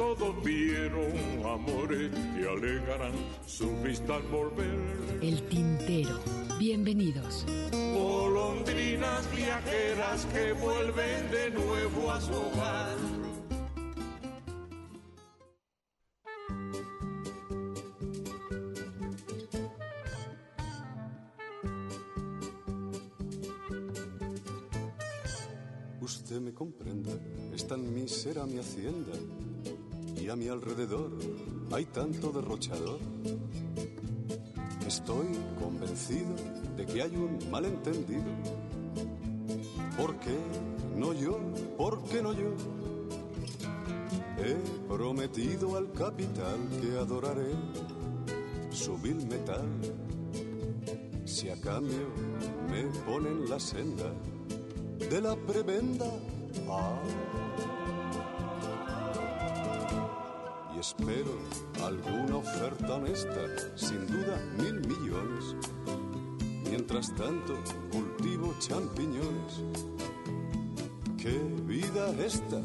Todos vieron amores que alegarán su vista al volver. El tintero. Bienvenidos. Golondrinas viajeras que vuelven de nuevo a su hogar. Usted me comprenda, es tan mísera mi hacienda mi alrededor hay tanto derrochador. Estoy convencido de que hay un malentendido. ¿Por qué no yo? ¿Por qué no yo? He prometido al capital que adoraré su vil metal. Si a cambio me ponen la senda de la prebenda. Ah. Espero alguna oferta honesta, sin duda mil millones. Mientras tanto, cultivo champiñones. ¡Qué vida esta!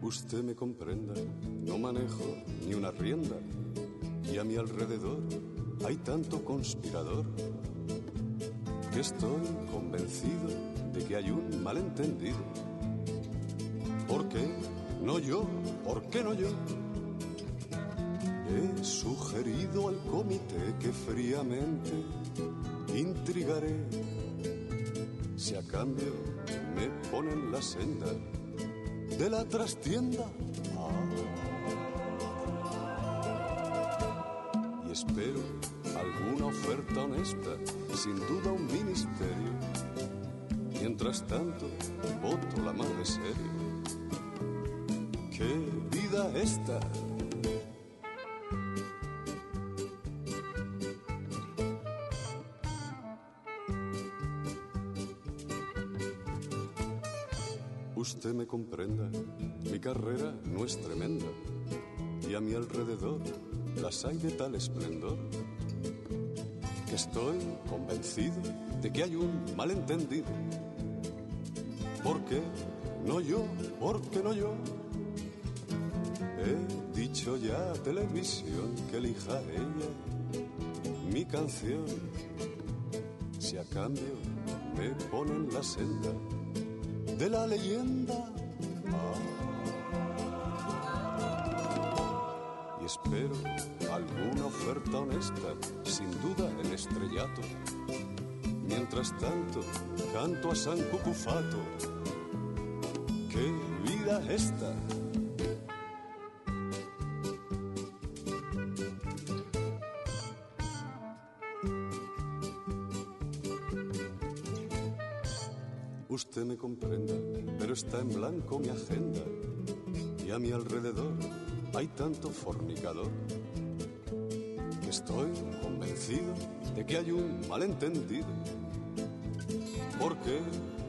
Usted me comprenda, no manejo ni una rienda y a mi alrededor hay tanto conspirador que estoy convencido de que hay un malentendido. ¿Por qué? No yo, ¿por qué no yo? He sugerido al comité que fríamente intrigaré si a cambio me ponen la senda de la trastienda. Ah. Y espero alguna oferta honesta, sin duda un ministerio. Mientras tanto, voto la madre serio. ¡Qué vida esta! Usted me comprenda, mi carrera no es tremenda y a mi alrededor las hay de tal esplendor estoy convencido de que hay un malentendido. ¿Por qué? No yo, ¿por qué no yo? He dicho ya a televisión que elija ella mi canción. Si a cambio me ponen la senda de la leyenda. Ah. Espero alguna oferta honesta, sin duda el estrellato. Mientras tanto, canto a San Cucufato. ¡Qué vida esta! Usted me comprenda, pero está en blanco mi agenda y a mi alrededor hay tanto fornicador que estoy convencido de que hay un malentendido. ¿Por qué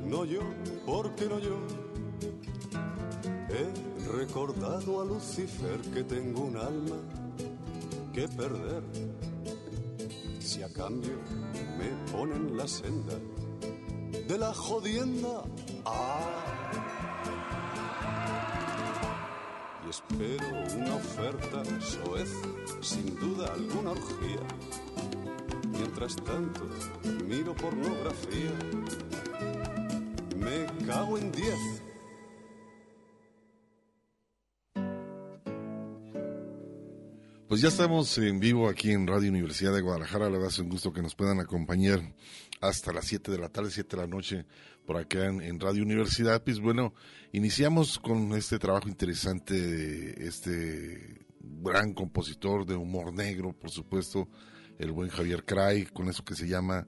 no yo? ¿Por qué no yo? He recordado a Lucifer que tengo un alma que perder. Si a cambio me ponen la senda de la jodienda. Ah. Espero una oferta soez, sin duda alguna orgía. Mientras tanto, miro pornografía. Me cago en diez. Pues ya estamos en vivo aquí en Radio Universidad de Guadalajara. La verdad un gusto que nos puedan acompañar hasta las 7 de la tarde, 7 de la noche, por acá en, Radio Universidad. Pues bueno, iniciamos con este trabajo interesante de este gran compositor de humor negro, por supuesto, el buen Javier Cray, con eso que se llama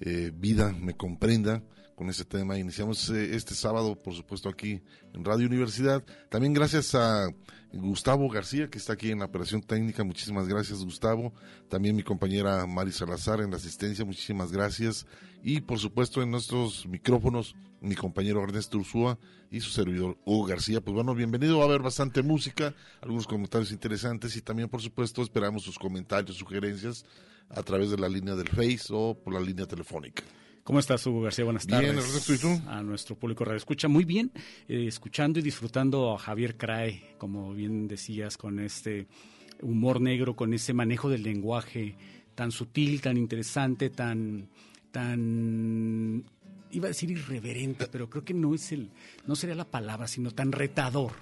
eh, Vida me comprenda con ese tema. Iniciamos eh, este sábado, por supuesto, aquí en Radio Universidad. También gracias a Gustavo García, que está aquí en la operación técnica. Muchísimas gracias, Gustavo. También mi compañera Mari Salazar en la asistencia. Muchísimas gracias. Y, por supuesto, en nuestros micrófonos, mi compañero Ernesto Ursúa y su servidor Hugo García. Pues bueno, bienvenido. Va a haber bastante música, algunos comentarios interesantes y también, por supuesto, esperamos sus comentarios, sugerencias a través de la línea del Face o por la línea telefónica. ¿Cómo estás, Hugo García? Buenas tardes. Bien, ¿y tú? A nuestro público radio escucha muy bien, eh, escuchando y disfrutando a Javier Crae, como bien decías, con este humor negro, con ese manejo del lenguaje tan sutil, tan interesante, tan tan iba a decir irreverente, pero creo que no es el no sería la palabra, sino tan retador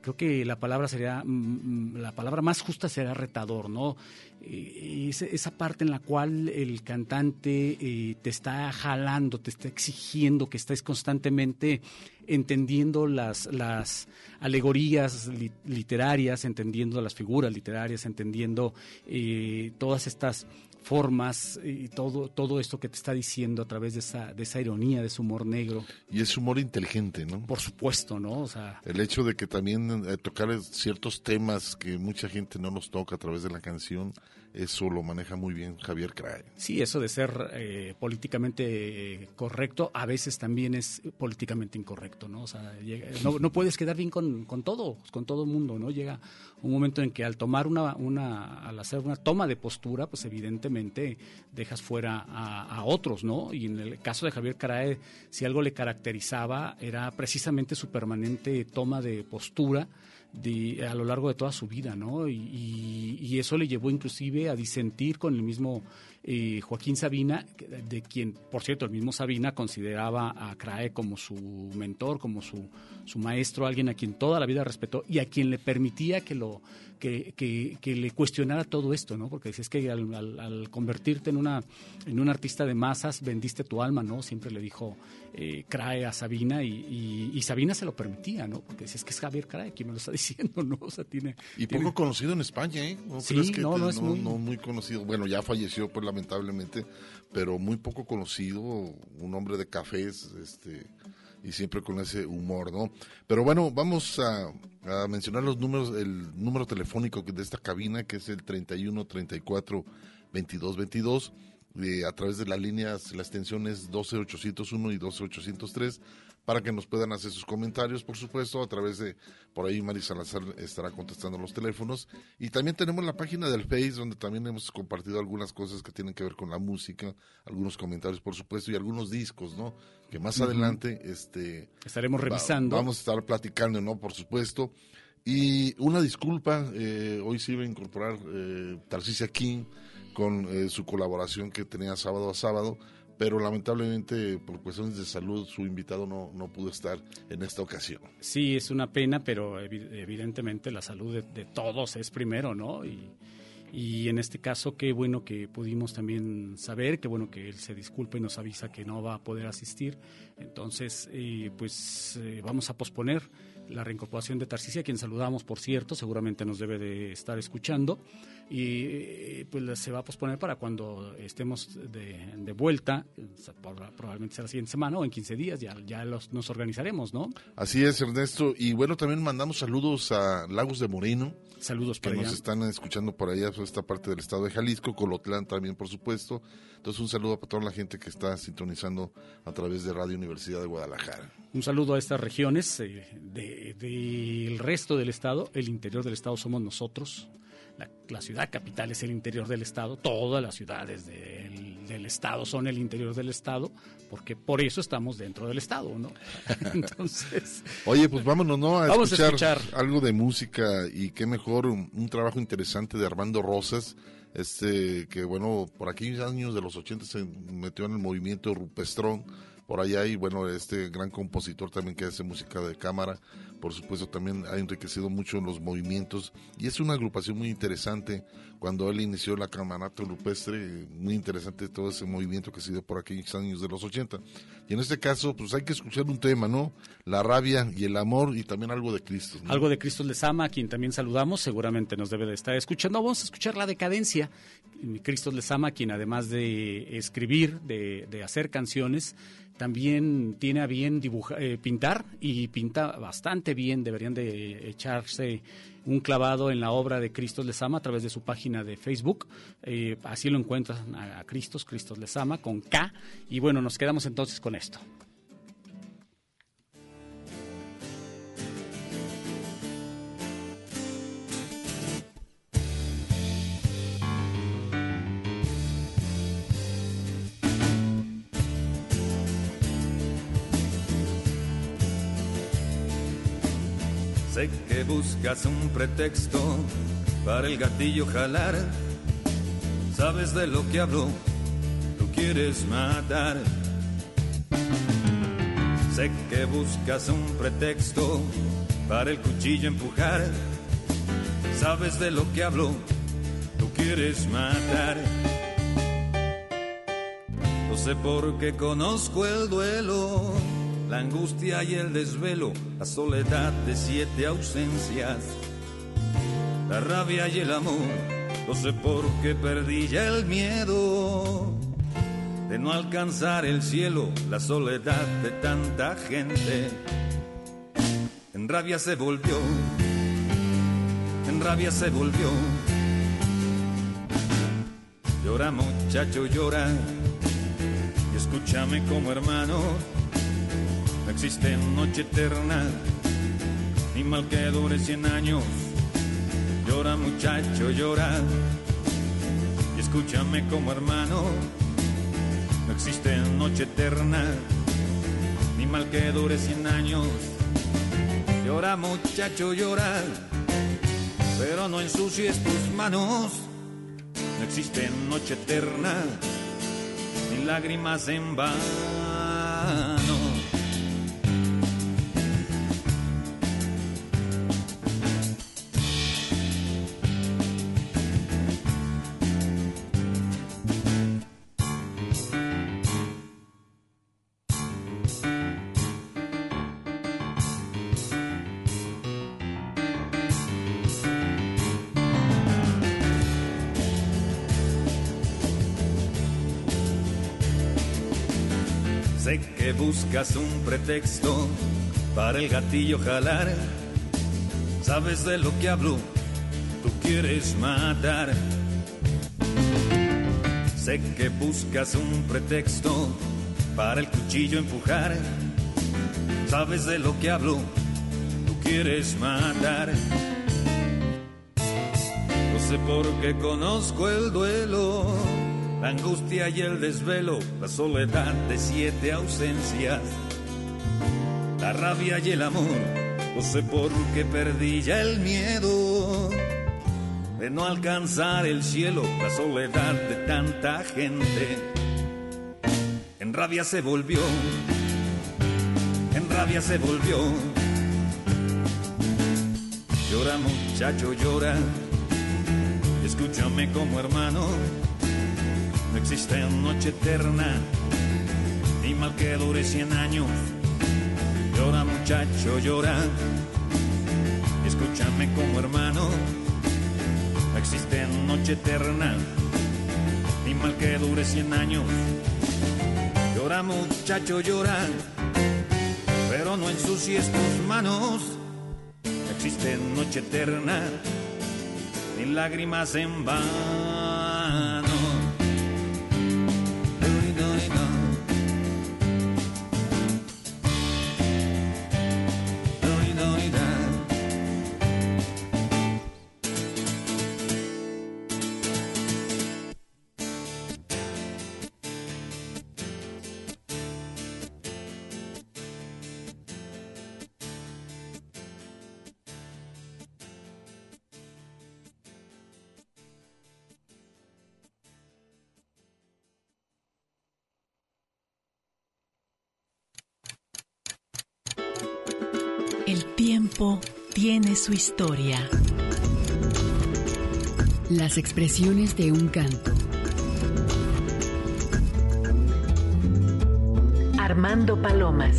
creo que la palabra sería, mm, mm, la palabra más justa será retador, ¿no? Eh, esa parte en la cual el cantante eh, te está jalando, te está exigiendo que estés constantemente entendiendo las, las alegorías literarias, entendiendo las figuras literarias, entendiendo eh, todas estas formas y todo, todo esto que te está diciendo a través de esa, de esa ironía, de ese humor negro. Y es humor inteligente, ¿no? Por supuesto, ¿no? O sea, el hecho de que también eh, tocar ciertos temas que mucha gente no nos toca a través de la canción, eso lo maneja muy bien Javier Crae. Sí, eso de ser eh, políticamente eh, correcto a veces también es políticamente incorrecto, ¿no? O sea, no, no, puedes quedar bien con, con todo, con todo el mundo, ¿no? Llega un momento en que al tomar una, una, al hacer una toma de postura, pues evidentemente dejas fuera a, otros, ¿no? Y en el caso de Javier Carae, si algo le caracterizaba era precisamente su permanente toma de postura de, a lo largo de toda su vida, ¿no? Y, eso le llevó inclusive a disentir con el mismo eh, Joaquín Sabina, de quien, por cierto, el mismo Sabina consideraba a Crae como su mentor, como su, su maestro, alguien a quien toda la vida respetó y a quien le permitía que lo que, que, le cuestionara todo esto, ¿no? Porque es que al, convertirte en una en un artista de masas vendiste tu alma, ¿no? Siempre le dijo eh, Crae a Sabina y, Sabina se lo permitía, ¿no? Porque es que es Javier Crae quien me lo está diciendo, ¿no? O sea, tiene y poco conocido en España, ¿eh? ¿No sí, no, no es muy... no muy conocido. Bueno, ya falleció, pues lamentablemente, pero muy poco conocido, un hombre de cafés, este y siempre con ese humor, ¿no? Pero bueno, vamos a, mencionar los números, el número telefónico de esta cabina, que es el 31 34 22 22. a través de las líneas, la extensión es 12801 y 12803 para que nos puedan hacer sus comentarios, por supuesto, a través de, por ahí Mari Salazar estará contestando los teléfonos. Y también tenemos la página del Face, donde también hemos compartido algunas cosas que tienen que ver con la música, algunos comentarios, por supuesto, y algunos discos, ¿no? Que más adelante este, estaremos revisando. vamos a estar platicando, ¿no? Por supuesto. Y una disculpa, eh, hoy se iba a incorporar eh, Tarcisia King con eh, su colaboración que tenía sábado a sábado pero lamentablemente por cuestiones de salud su invitado no, no pudo estar en esta ocasión. Sí, es una pena, pero evidentemente la salud de, todos es primero, ¿no? Y, y, en este caso, qué bueno que pudimos también saber, qué bueno que él se disculpe y nos avisa que no va a poder asistir. Entonces, eh, pues eh, vamos a posponer la reincorporación de Tarcisia, quien saludamos, por cierto, seguramente nos debe de estar escuchando y eh, pues se va a posponer para cuando estemos de, de vuelta, probablemente será la siguiente semana o en 15 días, ya, ya los, nos organizaremos, ¿no? Así es, Ernesto. Y bueno, también mandamos saludos a Lagos de Moreno. Saludos que nos están escuchando por allá, por esta parte del estado de Jalisco, Colotlán también, por supuesto. Entonces, un saludo para toda la gente que está sintonizando a través de Radio Universidad de Guadalajara. Un saludo a estas regiones eh, del resto del estado. El interior del estado somos nosotros la, ciudad capital es el interior del estado, todas las ciudades del, del, estado son el interior del estado, porque por eso estamos dentro del estado, ¿no? Entonces. Oye, pues vámonos, ¿no? A, escuchar, algo de música y qué mejor un, trabajo interesante de Armando Rosas este que bueno por aquellos años de los 80 se metió en el movimiento rupestrón por allá y bueno este gran compositor también que hace música de cámara por supuesto también ha enriquecido mucho los movimientos y es una agrupación muy interesante. Cuando él inició la Camarata Rupestre, muy interesante todo ese movimiento que se dio por aquellos años de los 80. Y en este caso, pues hay que escuchar un tema, ¿no? La rabia y el amor y también algo de Cristo. Algo de Cristo les ama, a quien también saludamos, seguramente nos debe de estar escuchando. Vamos a escuchar la decadencia. Cristo les ama, quien además de escribir, de, de hacer canciones, también tiene a bien dibujar, eh, pintar y pinta bastante bien. Deberían de echarse un clavado en la obra de Cristo les ama a través de su página de Facebook. Eh, así lo encuentran a, a Cristos, Cristo les ama, con K. Y bueno, nos quedamos entonces con esto. Sé que buscas un pretexto para el gatillo jalar. Sabes de lo que hablo, tú quieres matar. Sé que buscas un pretexto para el cuchillo empujar. Sabes de lo que hablo, tú quieres matar. No sé por qué conozco el duelo la angustia y el desvelo, la soledad de siete ausencias, la rabia y el amor, no sé por qué perdí ya el miedo de no alcanzar el cielo, la soledad de tanta gente. En rabia se volvió, en rabia se volvió. Llora muchacho, llora, y escúchame como hermano no existe noche eterna, ni mal que dure cien años. Llora muchacho, llora. Y escúchame como hermano. No existe noche eterna, ni mal que dure cien años. Llora muchacho, llora. Pero no ensucies tus manos. No existe noche eterna, ni lágrimas en vano. Buscas un pretexto para el gatillo jalar. Sabes de lo que hablo, tú quieres matar. Sé que buscas un pretexto para el cuchillo empujar. Sabes de lo que hablo, tú quieres matar. No sé por qué conozco el duelo la angustia y el desvelo, la soledad de siete ausencias, la rabia y el amor, no sé por qué perdí ya el miedo de no alcanzar el cielo, la soledad de tanta gente. En rabia se volvió, en rabia se volvió. Llora muchacho, llora, escúchame como hermano no existe noche eterna, ni mal que dure cien años. Llora muchacho, llora. Escúchame como hermano. No existe noche eterna, ni mal que dure cien años. Llora muchacho, llora. Pero no ensucies tus manos. No existe noche eterna, ni lágrimas en vano. Tiene su historia. Las expresiones de un canto. Armando Palomas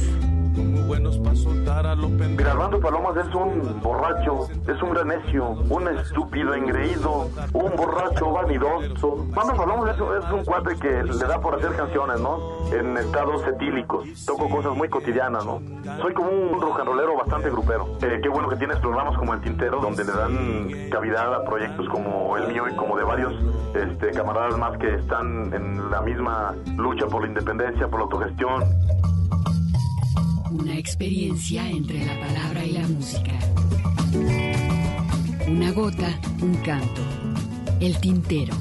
Armando Palomas es un borracho, es un gran necio, un estúpido engreído, un borracho vanidoso. Armando Palomas es, es, un cuate que le da por hacer canciones, ¿no? En estados etílicos. Toco cosas muy cotidianas, ¿no? Soy como un rocanrolero bastante grupero. Eh, qué bueno que tienes programas como El Tintero, donde le dan cavidad a proyectos como el mío y como de varios este, camaradas más que están en la misma lucha por la independencia, por la autogestión. Una experiencia entre la palabra y la música. Una gota, un canto. El tintero.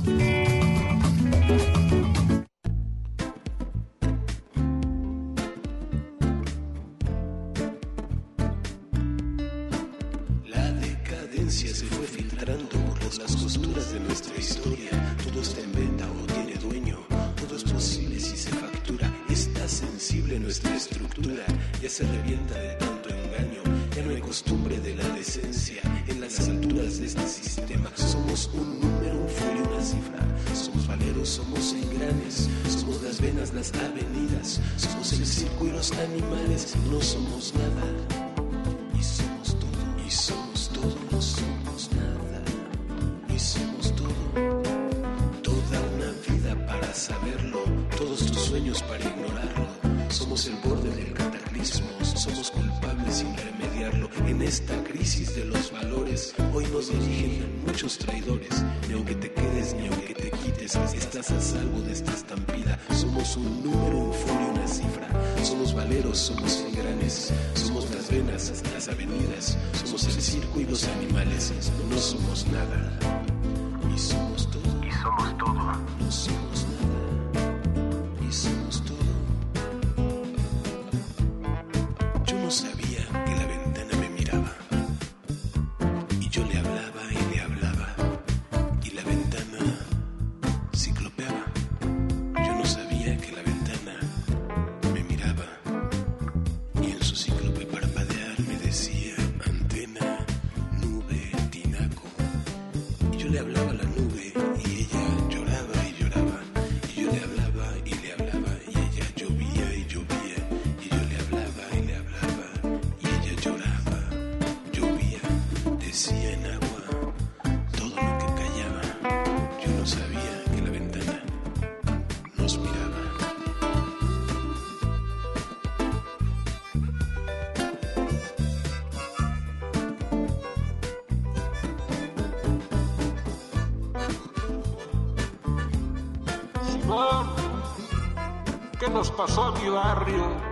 Pasó a mi barrio?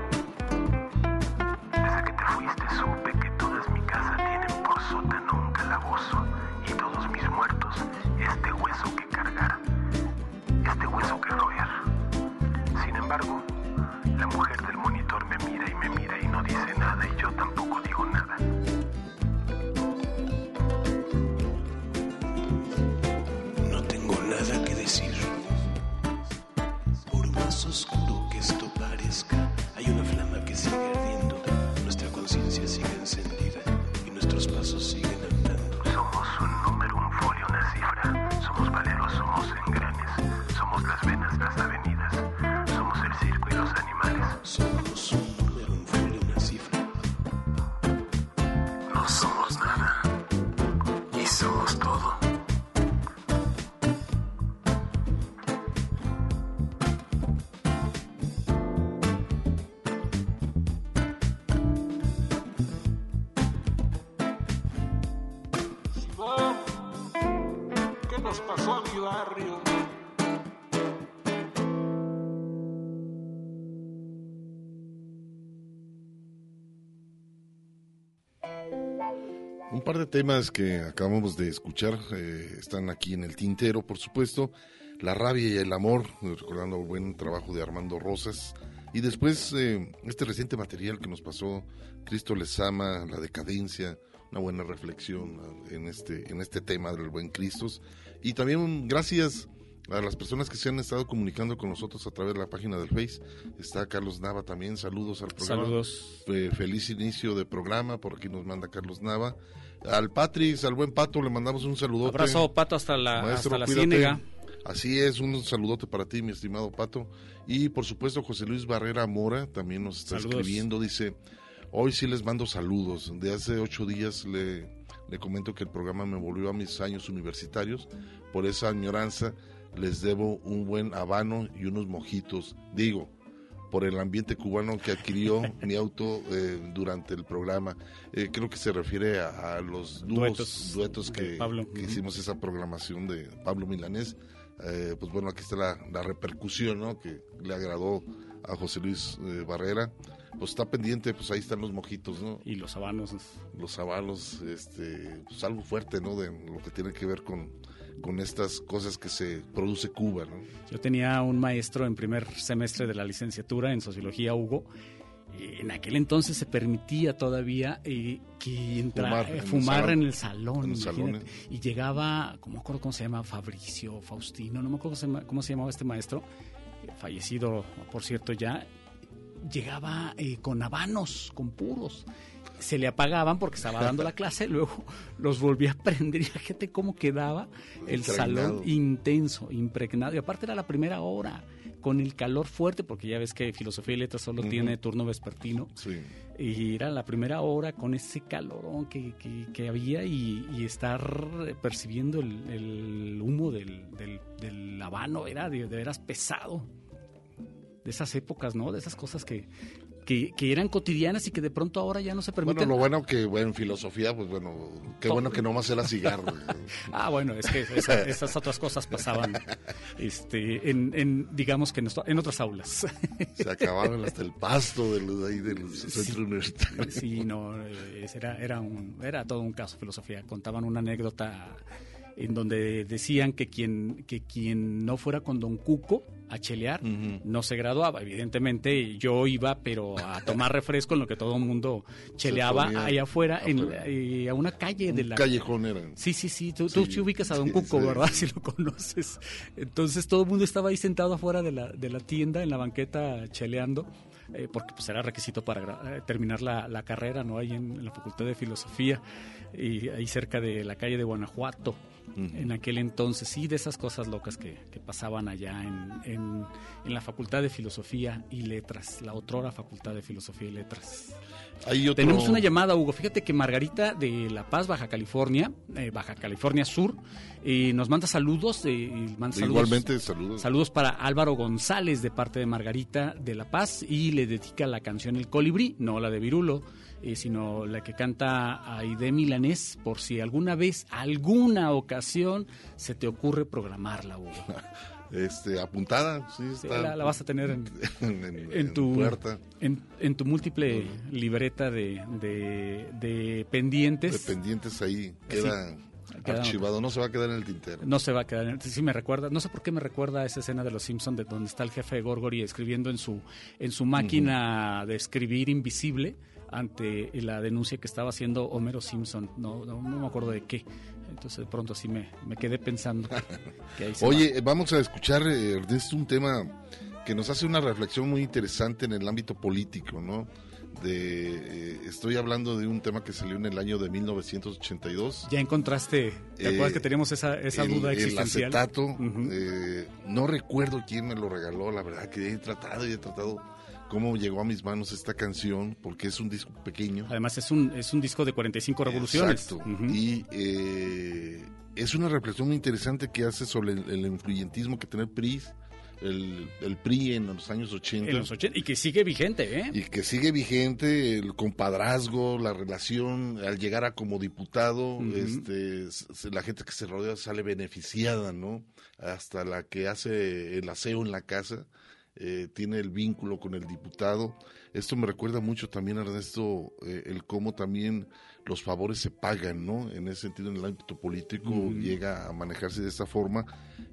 Temas que acabamos de escuchar eh, están aquí en el tintero, por supuesto. La rabia y el amor, recordando el buen trabajo de Armando Rosas. Y después eh, este reciente material que nos pasó Cristo les ama, la decadencia, una buena reflexión en este, en este tema del buen Cristo. Y también gracias a las personas que se han estado comunicando con nosotros a través de la página del Face. Está Carlos Nava también, saludos al programa. Saludos. Eh, feliz inicio de programa, por aquí nos manda Carlos Nava. Al Patrick, al buen Pato, le mandamos un saludote. Abrazo, Pato, hasta la, Maestro, hasta la. Así es, un saludote para ti, mi estimado Pato. Y por supuesto, José Luis Barrera Mora también nos está Saludos. escribiendo. Dice: Hoy sí les mando saludos. De hace ocho días le, le comento que el programa me volvió a mis años universitarios. Por esa añoranza les debo un buen habano y unos mojitos. Digo, por el ambiente cubano que adquirió mi auto eh, durante el programa. Eh, creo que se refiere a, a los dúos, Duetos que, Pablo. que Ujú. hicimos esa programación de Pablo Milanés. Eh, pues bueno, aquí está la, la repercusión, ¿no? Que le agradó a José Luis eh, Barrera. Pues está pendiente, pues ahí están los mojitos, ¿no? Y los habanos. Los avalos, este, pues algo fuerte, ¿no? De lo que tiene que ver con, con estas cosas que se produce Cuba, ¿no? Yo tenía un maestro en primer semestre de la licenciatura en sociología, Hugo. En aquel entonces se permitía todavía eh, que entra- Fumar eh, en el fumar salón. en el salón. En el salón, imagínate. Y llegaba, ¿cómo me acuerdo cómo se llama? Fabricio, Faustino, no me acuerdo cómo se, cómo se llamaba este maestro, eh, fallecido, por cierto, ya. Llegaba eh, con habanos, con puros. Se le apagaban porque estaba dando la clase, luego los volvía a prender y fíjate cómo quedaba el Impregnado. salón intenso, impregnado. Y aparte era la primera hora, con el calor fuerte, porque ya ves que filosofía y letras solo Ujú. tiene turno vespertino. Sí. Y era la primera hora con ese calorón que, que- que había y, y estar percibiendo el, el humo del, del, del habano era de, de veras pesado. De esas épocas, ¿no? De esas cosas que, que, que eran cotidianas y que de pronto ahora ya no se Bueno, permiten. lo bueno que, bueno, en filosofía, pues bueno, qué bueno que nomás era cigarro. Ah, bueno, es que esa- esas otras cosas pasaban, este, en, en, digamos que en, otras aulas. Se acabaron hasta el pasto del, ahí del centro universitario. Sí, no, eh, ese era, era, un, era todo un caso de filosofía. Contaban una anécdota en donde decían que quien, que quien no fuera con Don Cuco a chelear no se graduaba. Evidentemente yo iba, pero a tomar refresco en lo que todo el mundo cheleaba allá afuera, en, eh, a una calle de Un la... callejón era. Sí, sí, sí, tú, tú Sí, ubicas a Don sí, Cuco. ¿verdad? Si lo conoces. Entonces todo el mundo estaba ahí sentado afuera de la, de la tienda, en la banqueta, cheleando, eh, porque pues era requisito para eh, terminar la, la carrera, ¿no? Ahí en, en la Facultad de Filosofía, y ahí cerca de la calle de Guanajuato. En aquel entonces, sí, de esas cosas locas que, que pasaban allá en, en, en la Facultad de Filosofía y Letras, la otrora Facultad de Filosofía y Letras. Otro- Tenemos una llamada, Hugo. Fíjate que Margarita de La Paz, Baja California, eh, Baja California Sur, eh, nos manda saludos. eh, y manda saludos Igualmente, saludos. Saludos para Álvaro González de parte de Margarita de La Paz y le dedica la canción El Colibrí, no la de Virulo, eh, sino la que canta Aide Milanés, por si alguna vez, alguna ocasión se te ocurre programarla, Hugo. Este, apuntada, sí, Sí, está. la, la vas a tener en, en, en- en tu puerta. En, en tu múltiple libreta de, de, de pendientes. De pendientes ahí, queda archivado, no se va a quedar en el tintero. No se va a quedar. en- Sí me recuerda. No sé por qué me recuerda a esa escena de Los Simpson de donde está el jefe de Gorgory escribiendo en su en su máquina de escribir invisible ante la denuncia que estaba haciendo Homero Simpson. No, no, no me acuerdo de qué. Entonces de pronto sí me, me quedé pensando que ahí se Oye, vamos a escuchar, eh, Ernesto, un tema que nos hace una reflexión muy interesante en el ámbito político, ¿no? De, eh, estoy hablando de un tema que salió en el año de 1982. Ya encontraste. ¿Te Eh, acuerdas que teníamos esa, esa el- duda el existencial? acetato, eh, no recuerdo quién me lo regaló, la verdad que he tratado y he tratado cómo llegó a mis manos esta canción, porque es un disco pequeño. Además es un, es un disco de 45 revoluciones. Exacto. Y eh, es una reflexión muy interesante que hace sobre el, el influyentismo que tiene el PRI, el, el PRI en los años 80. En los 80, y que sigue vigente, ¿eh? Y que sigue vigente el compadrazgo, la relación al llegar a como diputado, Ujú. este, s- la gente que se rodea sale beneficiada, ¿no? Hasta la que hace el aseo en la casa eh, tiene el vínculo con el diputado. Esto me recuerda mucho también, Ernesto, eh, el cómo también los favores se pagan, ¿no? En ese sentido, en el ámbito político llega a manejarse de esta forma.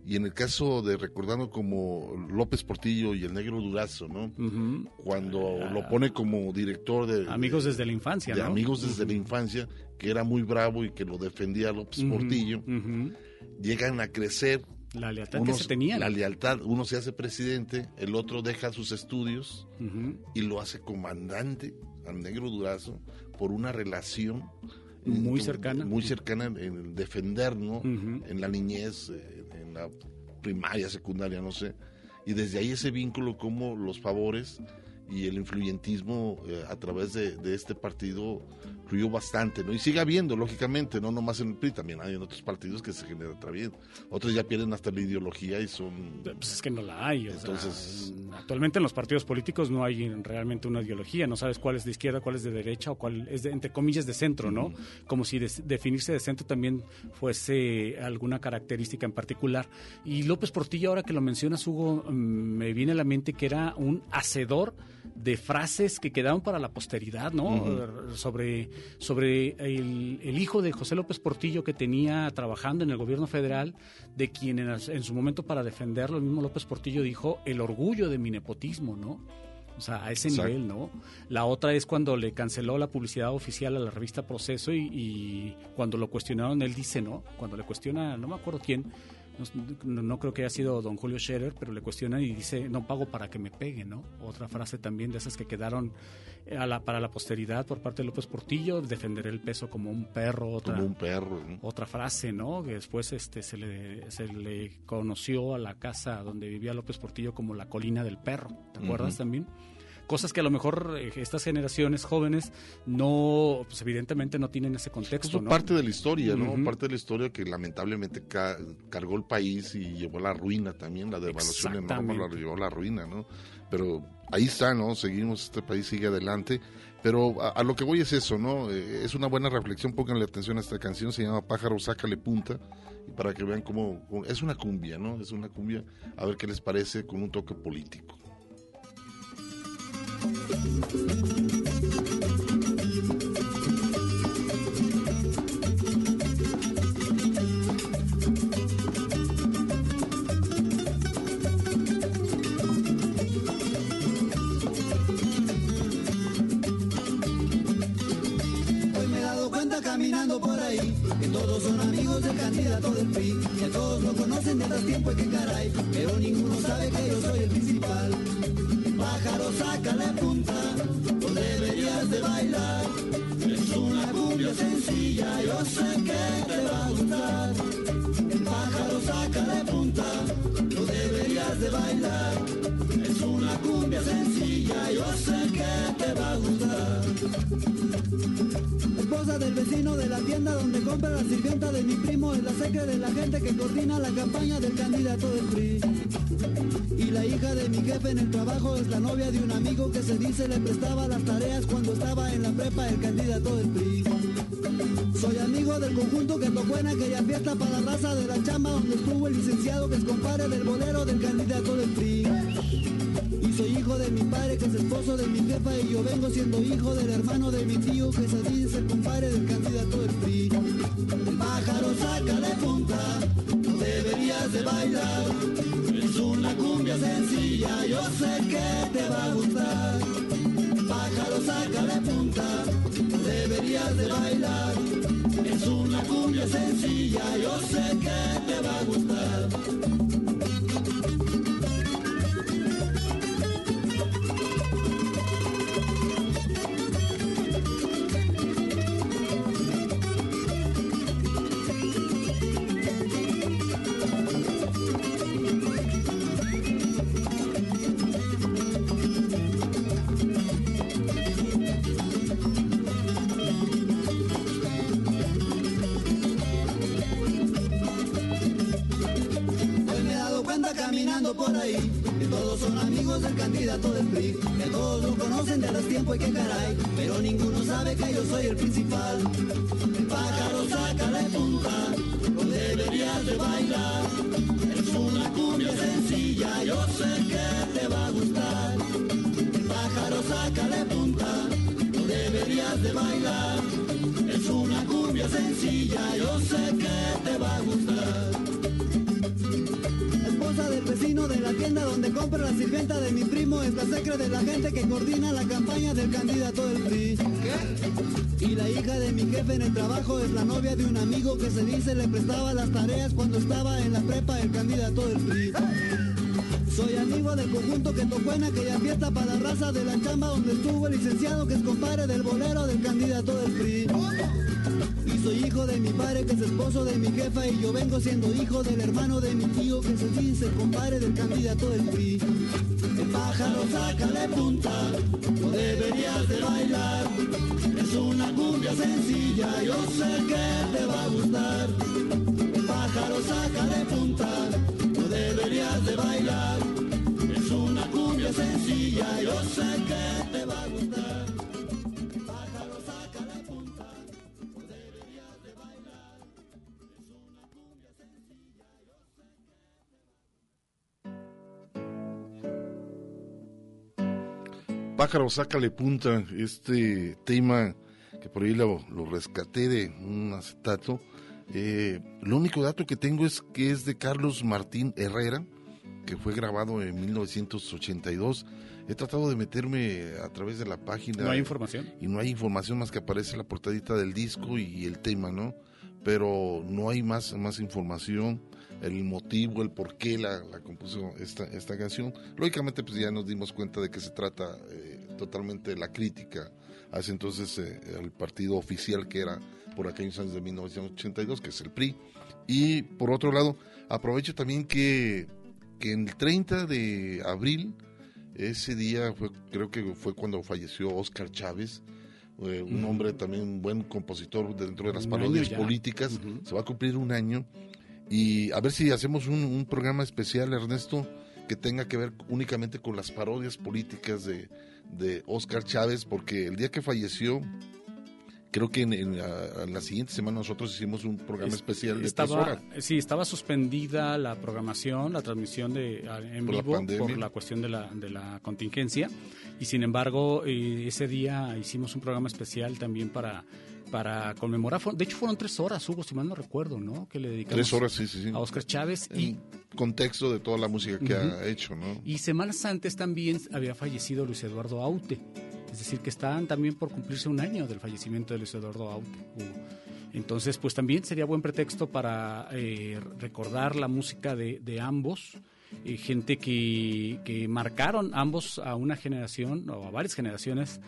Y en el caso de recordando como López Portillo y el Negro Durazo, ¿no? Ujú. Cuando lo pone como director de... Amigos de- desde la infancia, de ¿no? amigos desde Ujú. la infancia, que era muy bravo y que lo defendía López Ujú, Portillo, ujú. llegan a crecer La lealtad Uno- que se tenía. La lealtad, uno se hace presidente, el otro deja sus estudios y lo hace comandante al negro Durazo por una relación Muy cercana. muy cercana en, en defender, ¿no? En la niñez, en la primaria, secundaria, no sé. Y desde ahí ese vínculo como los favores y el influyentismo eh, a través de, de este partido fluyó bastante, ¿no? Y sigue habiendo, lógicamente, no nomás en el PRI, también hay en otros partidos que se genera también. Otros ya pierden hasta la ideología y son... Pues es que no la hay. o sea, Entonces- actualmente en los partidos políticos no hay realmente una ideología. No sabes cuál es de izquierda, cuál es de derecha o cuál es, de, entre comillas, de centro, ¿no? Como si des- definirse de centro también fuese alguna característica en particular. Y López Portillo, ahora que lo mencionas, Hugo, mm, me viene a la mente que era un hacedor de frases que quedaban para la posteridad, ¿no? Sobre, sobre el, el hijo de José López Portillo que tenía trabajando en el gobierno federal, de quien en, en su momento para defenderlo, el mismo López Portillo dijo el orgullo de mi nepotismo, ¿no? O sea, a ese Exacto. nivel, ¿no? La otra es cuando le canceló la publicidad oficial a la revista Proceso y, y cuando lo cuestionaron, él dice, ¿no? Cuando le cuestiona, no me acuerdo quién, no, no creo que haya sido don Julio Scherer, pero le cuestiona y dice, no pago para que me peguen, ¿no? Otra frase también de esas que quedaron eh, a la, para la posteridad por parte de López Portillo, defender el peso como un perro, otra, Como un perro, ¿no? otra frase, ¿no? Que después este, se, le, se le conoció a la casa donde vivía López Portillo como la colina del perro, ¿te acuerdas también? Cosas que a lo mejor eh, estas generaciones jóvenes no, pues evidentemente no tienen ese contexto, Eso ¿no? parte de la historia, ¿no? Parte de la historia que lamentablemente ca- cargó el país y llevó a la ruina también, la devaluación enorme la llevó a la ruina, ¿no? Pero ahí está, ¿no? Seguimos, este país sigue adelante. Pero a, a lo que voy es eso, ¿no? Eh, es una buena reflexión, pónganle atención a esta canción, se llama Pájaro, sácale punta, y para que vean cómo- es una cumbia, ¿no? Es una cumbia, a ver qué les parece con un toque político. Conocen de hace tiempo y que caray, pero ninguno sabe que yo soy el principal. Pájaro, sácale punta, no deberías de bailar. Es una cumbia sencilla, yo sé que te va a gustar. Pájaro, sácale punta, no deberías de bailar. Es una cumbia sencilla, yo sé que te va a gustar. Esposa del vecino de la tienda donde compra la sirvienta de mi primo es la secre de la gente que coordina la campaña del candidato del PRI. Y la hija de mi jefe en el trabajo es la novia de un amigo que se dice le prestaba las tareas cuando estaba en la prepa el candidato del PRI. Soy amigo del conjunto que tocó en aquella fiesta para la raza de la chamba donde estuvo el licenciado que es compadre del bolero del candidato del PRI. Y soy hijo de mi padre que es esposo de mi jefa y yo vengo siendo hijo del hermano de mi tío que se dice compadre del candidato del PRI. Pájaro, sácale punta, no deberías de bailar. Es una cumbia sencilla, yo sé que te va a gustar. Pájaro, sácale punta, no de bailar. Es una cumbia sencilla, yo sé que te va a gustar. Que todos son amigos del candidato del PRI, que todos lo conocen de hace tiempo y que caray, pero ninguno sabe que yo soy el principal. El pájaro sácale punta, no deberías de bailar. Es una cumbia sencilla, yo sé que te va a gustar. El pájaro sácale punta, no deberías de bailar. Es una cumbia sencilla, yo sé que compra la sirvienta de mi primo es la secre de la gente que coordina la campaña del candidato del PRI. Y la hija de mi jefe en el trabajo es la novia de un amigo que se dice le prestaba las tareas cuando estaba en la prepa el candidato del PRI. Soy amigo del conjunto que tocó en aquella fiesta para la raza de la chamba donde estuvo el licenciado que es compadre del bolero del candidato del PRI. Soy hijo de mi padre que es esposo de mi jefa y yo vengo siendo hijo del hermano de mi tío que se dice compadre del candidato del PRI. El pájaro sácale punta, no deberías de bailar. Es una cumbia sencilla, yo sé que te va a gustar. El pájaro sácale punta, no deberías de bailar. Es una cumbia sencilla, yo sé que te va a gustar. Pájaro, sácale punta, este tema que por ahí lo, lo rescaté de un acetato. Eh, lo único dato que tengo es que es de Carlos Martín Herrera, que fue grabado en 1982. He tratado de meterme a través de la página. ¿No hay información? Y no hay información más que aparece la portadita del disco y el tema, ¿no? Pero no hay más, más información, el motivo, el por qué la, la compuso esta, esta canción. Lógicamente, pues ya nos dimos cuenta de que se trata eh, totalmente de la crítica ese entonces eh, el partido oficial que era por aquellos años de 1982, que es el PRI. Y por otro lado, aprovecho también que, que el 30 de abril, ese día fue, creo que fue cuando falleció Oscar Chávez, eh, un hombre también un buen compositor dentro de las Un parodias políticas. Se va a cumplir un año. Y a ver si hacemos un, un programa especial, Ernesto, que tenga que ver únicamente con las parodias políticas de, de Oscar Chávez, porque el día que falleció, creo que en, en la, en la siguiente semana nosotros hicimos un programa Es- especial de tres estaba, horas. Sí, estaba suspendida la programación, la transmisión de en Por vivo por la cuestión de la, de la contingencia. Y sin embargo, eh, ese día hicimos un programa especial también para, para conmemorar. De hecho, fueron tres horas, Hugo, si mal no recuerdo, ¿no? Que le dedicamos Tres horas, sí, sí, sí. a Oscar Chávez. Y, contexto de toda la música que ha hecho, ¿no? y semanas antes también había fallecido Luis Eduardo Aute. Es decir, que estaban también por cumplirse un año del fallecimiento de Luis Eduardo Aute. Hugo. Entonces, pues también sería buen pretexto para eh, recordar la música de, de ambos, eh, gente que, que marcaron ambos a una generación o a varias generaciones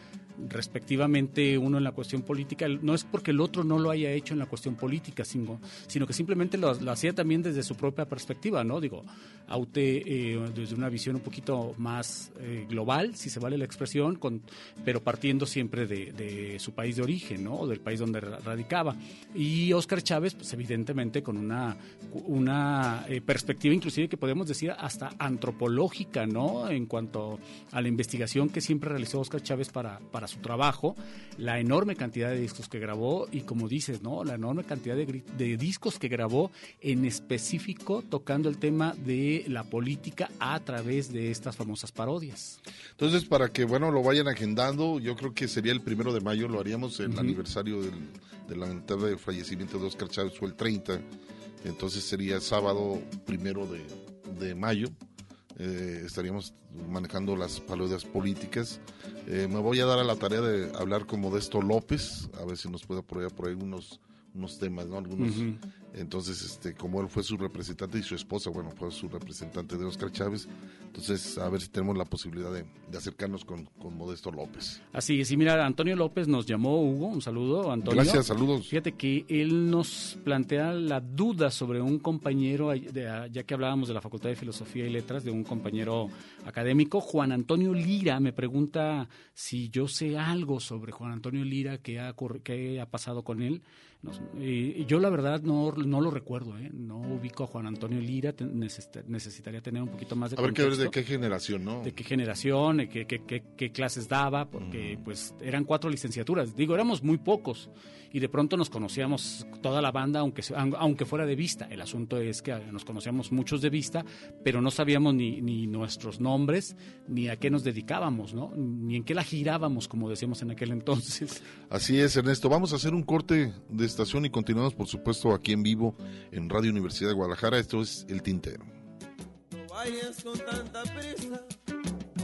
respectivamente uno en la cuestión política, no es porque el otro no lo haya hecho en la cuestión política, sino, sino que simplemente lo, lo hacía también desde su propia perspectiva, ¿no? Digo, Aute eh, desde una visión un poquito más eh, global, si se vale la expresión, con, pero partiendo siempre de, de su país de origen, ¿no? O del país donde ra- radicaba. Y Oscar Chávez, pues evidentemente con una, una eh, perspectiva inclusive que podemos decir hasta antropológica, ¿no? En cuanto a la investigación que siempre realizó Oscar Chávez para, para su trabajo, la enorme cantidad de discos que grabó y como dices, ¿no? La enorme cantidad de, de discos que grabó en específico tocando el tema de la política a través de estas famosas parodias. Entonces, para que, bueno, lo vayan agendando, yo creo que sería el primero de mayo, lo haríamos el Ujú. aniversario del, del lamentable fallecimiento de Oscar Chávez, fue el 30, entonces sería sábado primero de, de mayo, eh, estaríamos manejando las parodias políticas. Eh, me voy a dar a la tarea de hablar con Modesto López, a ver si nos puede apoyar por ahí unos, unos temas, ¿no? Algunos. Entonces, este, como él fue su representante y su esposa, bueno, fue su representante de Oscar Chávez, entonces a ver si tenemos la posibilidad de, de acercarnos con, con Modesto López. Así es, y mira, Antonio López nos llamó, Hugo, un saludo, Antonio. Gracias, saludos. Fíjate que él nos plantea la duda sobre un compañero, de- ya que hablábamos de la Facultad de Filosofía y Letras, de un compañero académico, Juan Antonio Lira, me pregunta si yo sé algo sobre Juan Antonio Lira, qué ha, qué ha pasado con él. Eh, yo la verdad no, no lo recuerdo, ¿eh? no ubico a Juan Antonio Lira, te- necesitaría tener un poquito más de A ver de qué generación, ¿no? de qué generación, de qué, qué- qué- qué clases daba, porque pues eran cuatro licenciaturas. Digo, éramos muy pocos y de pronto nos conocíamos toda la banda, aunque, aunque fuera de vista. El asunto es que nos conocíamos muchos de vista, pero no sabíamos ni, ni nuestros nombres, ni a qué nos dedicábamos, ¿no? Ni en qué la girábamos, como decíamos en aquel entonces. Así es, Ernesto. Vamos a hacer un corte de estación y continuamos, por supuesto, aquí en vivo en Radio Universidad de Guadalajara. Esto es El Tintero. vayas con tanta prisa.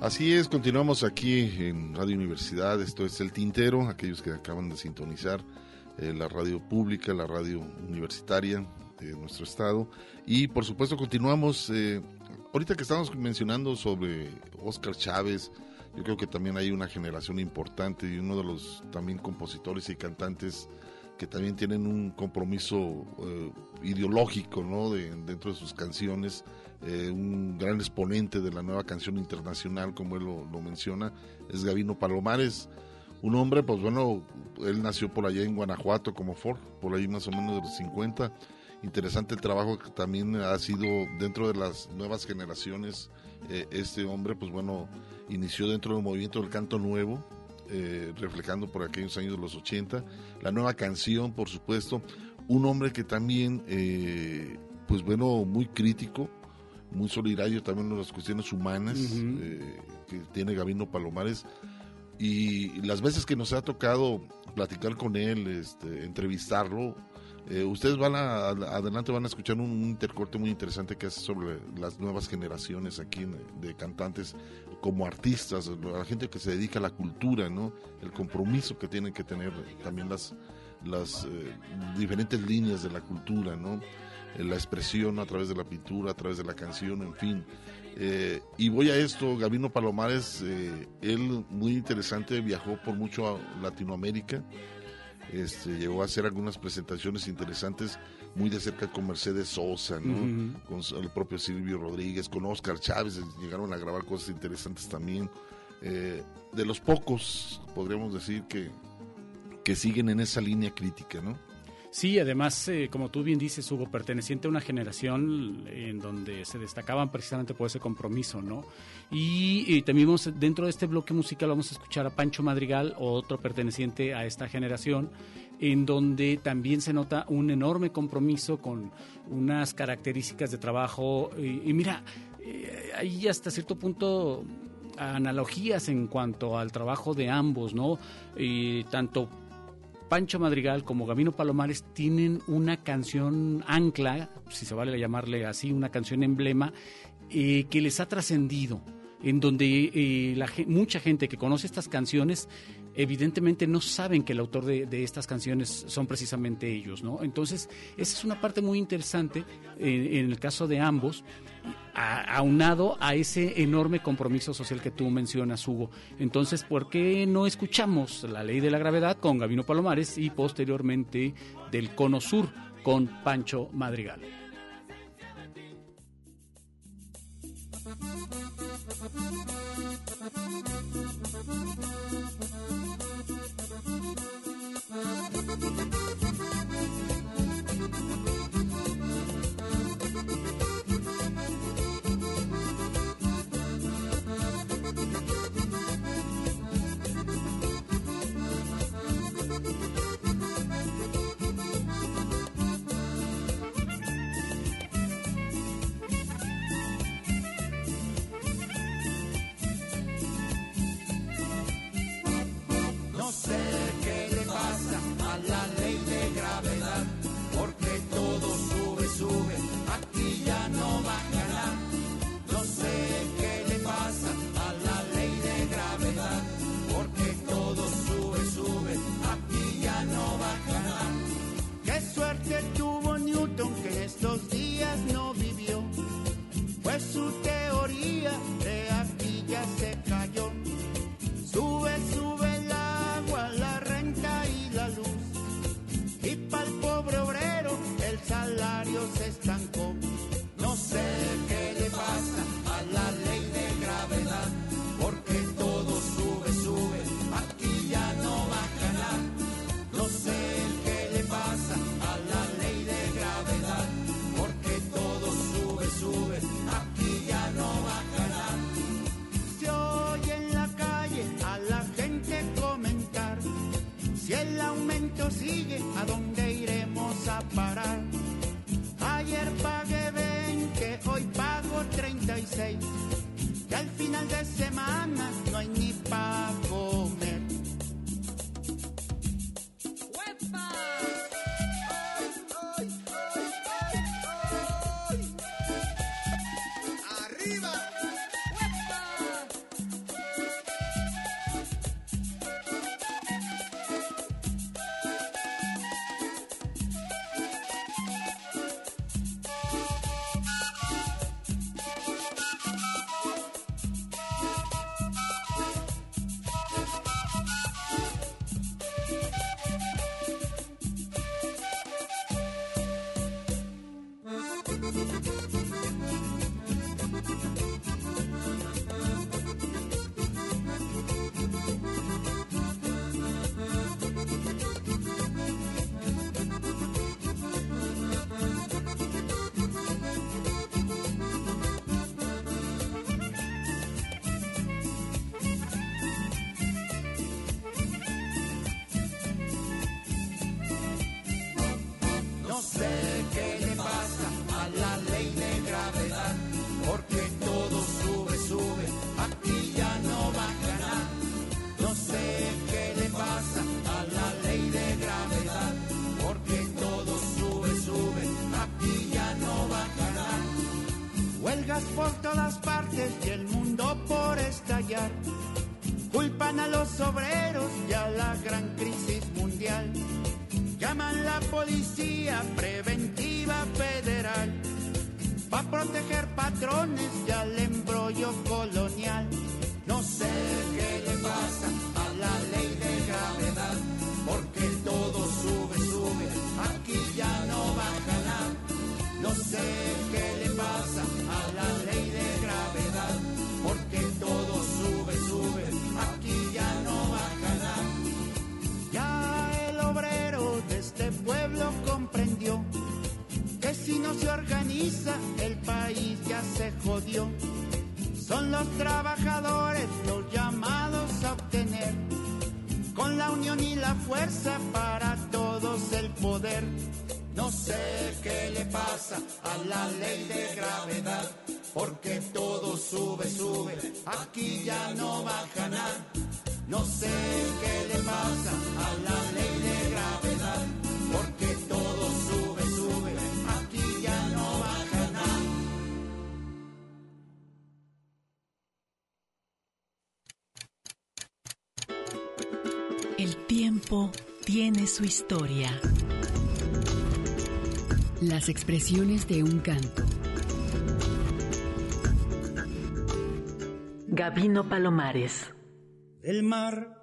Así es, continuamos aquí en Radio Universidad, esto es El Tintero, aquellos que acaban de sintonizar eh, la radio pública, la radio universitaria de nuestro estado. Y por supuesto continuamos, eh, ahorita que estamos mencionando sobre Oscar Chávez, yo creo que también hay una generación importante y uno de los también compositores y cantantes que también tienen un compromiso eh, ideológico ¿no? de, dentro de sus canciones, eh, un gran exponente de la nueva canción internacional, como él lo, menciona, es Gavino Palomares, un hombre, pues bueno, él nació por allá en Guanajuato como Ford, por ahí más o menos de los 50, interesante trabajo que también ha sido dentro de las nuevas generaciones, eh, este hombre, pues bueno, inició dentro del movimiento del canto nuevo, eh, reflejando por aquellos años de los 80. La nueva canción, por supuesto. Un hombre que también, pues bueno, muy crítico, muy solidario también en las cuestiones humanas, uh -huh. eh, que tiene Gabino Palomares. Y las veces que nos ha tocado platicar con él, este, entrevistarlo, eh, ustedes van a, adelante van a escuchar un, un, intercorte muy interesante que hace sobre las nuevas generaciones aquí de cantantes como artistas, la gente que se dedica a la cultura, ¿no? El compromiso que tienen que tener también las, las eh, diferentes líneas de la cultura, ¿no? Eh, la expresión a través de la pintura, a través de la canción, en fin. Eh, y voy a esto, Gabino Palomares, él muy interesante, viajó por mucho a Latinoamérica, este, llegó a hacer algunas presentaciones interesantes muy de cerca con Mercedes Sosa, ¿no? uh -huh. con el propio Silvio Rodríguez, con Oscar Chávez, llegaron a grabar cosas interesantes también. Eh, de los pocos, podríamos decir, que, que siguen en esa línea crítica, ¿no? Sí, además, eh, como tú bien dices, Hugo, perteneciente a una generación en donde se destacaban precisamente por ese compromiso, ¿no? Y, y también vamos, dentro de este bloque musical vamos a escuchar a Pancho Madrigal, otro perteneciente a esta generación, en donde también se nota un enorme compromiso con unas características de trabajo. Y, y mira, eh, hay hasta cierto punto analogías en cuanto al trabajo de ambos, ¿no? Y tanto Pancho Madrigal como Gabino Palomares tienen una canción ancla, si se vale llamarle así, una canción emblema, eh, que les ha trascendido, en donde eh, mucha gente que conoce estas canciones evidentemente no saben que el autor de, estas canciones son precisamente ellos, ¿no? Entonces, esa es una parte muy interesante en, en el caso de ambos, aunado a ese enorme compromiso social que tú mencionas, Hugo. Entonces, ¿por qué no escuchamos la ley de la gravedad con Gabino Palomares y posteriormente del Cono Sur con Pancho Madrigal? Ley de gravedad, porque todo sube, sube, aquí ya no va a ganar. No sé qué le pasa a la ley de gravedad, porque todo sube, sube, aquí ya no va a ganar. El tiempo tiene su historia. Las expresiones de un canto. Gabino Palomares. Del mar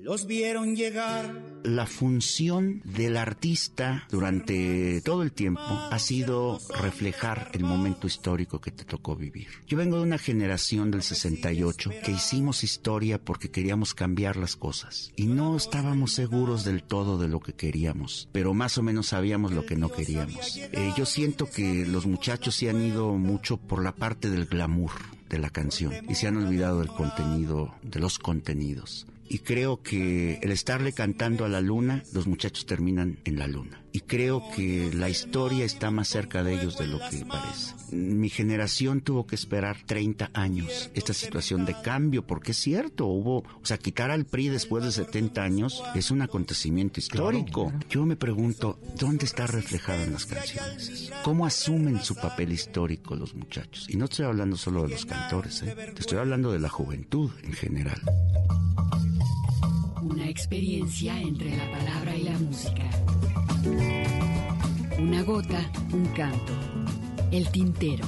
los vieron llegar. La función del artista durante todo el tiempo ha sido reflejar el momento histórico que te tocó vivir. Yo vengo de una generación del 68 que hicimos historia porque queríamos cambiar las cosas y no estábamos seguros del todo de lo que queríamos, pero más o menos sabíamos lo que no queríamos. Eh, yo siento que los muchachos se han ido mucho por la parte del glamour de la canción y se han olvidado del contenido, de los contenidos. Y creo que el estarle cantando a la luna, los muchachos terminan en la luna. Y creo que la historia está más cerca de ellos de lo que parece. Mi generación tuvo que esperar 30 años esta situación de cambio, porque es cierto, hubo, o sea, quitar al PRI después de 70 años es un acontecimiento histórico. Yo me pregunto, ¿dónde está reflejado en las canciones? ¿Cómo asumen su papel histórico los muchachos? Y no estoy hablando solo de los cantores, ¿eh? te estoy hablando de la juventud en general. Experiencia entre la palabra y la música. Una gota, un canto. El tintero.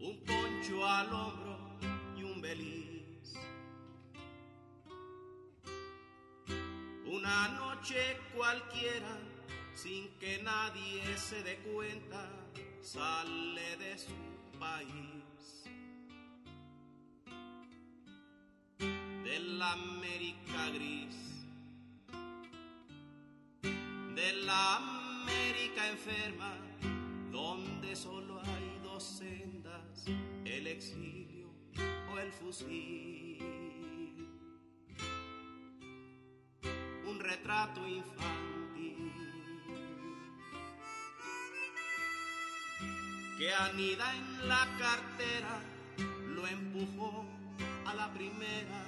un poncho al hombro y un beliz. Una noche cualquiera, sin que nadie se dé cuenta, sale de su país. De la América gris, de la América enferma, donde solo hay dos sendas, el exilio o el fusil. Un retrato infantil que anida en la cartera lo empujó a la primera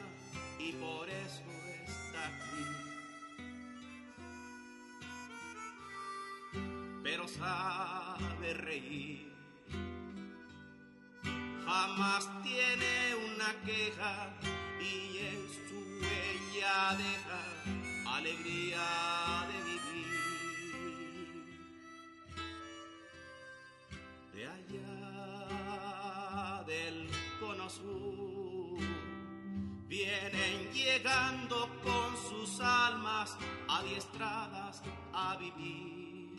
y por eso está aquí. Pero sabe reír, jamás tiene una queja y en su huella deja alegría de vivir. Llegando con sus almas adiestradas a vivir.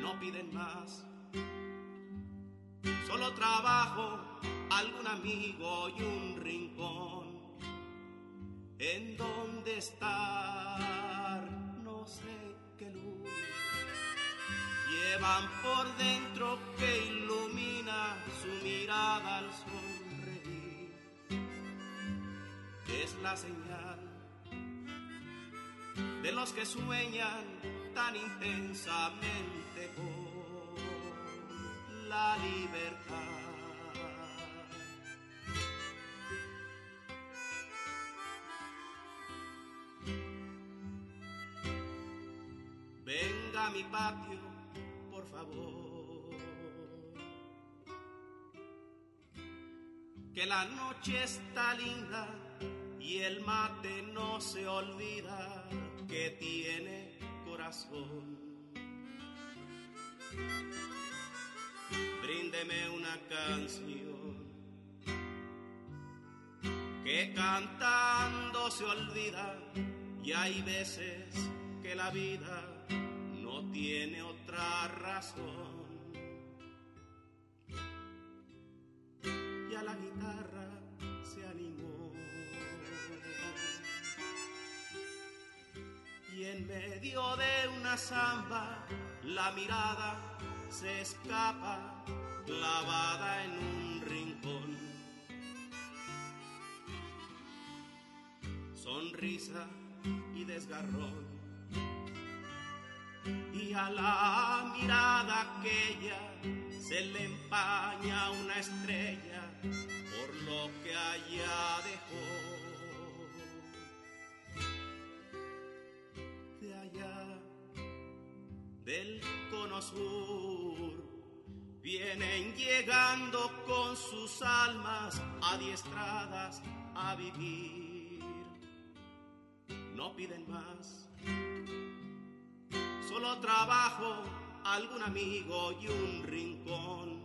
No piden más, solo trabajo, algún amigo y un rincón. En donde estar, no sé qué luz llevan por dentro que ilumina su mirada al sonreír. Es la señal de los que sueñan tan intensamente por la libertad. Venga a mi patio, por favor. Que la noche está linda y el mate no se olvida que tiene corazón. Bríndeme una canción que cantando se olvida y hay veces que la vida no tiene otra razón. Y a la guitarra se animó. En medio de una samba la mirada se escapa clavada en un rincón. Sonrisa y desgarrón y a la mirada aquella se le empaña una estrella por lo que allá dejó. De allá del cono sur vienen llegando con sus almas adiestradas a vivir. No piden más solo trabajo, algún amigo y un rincón.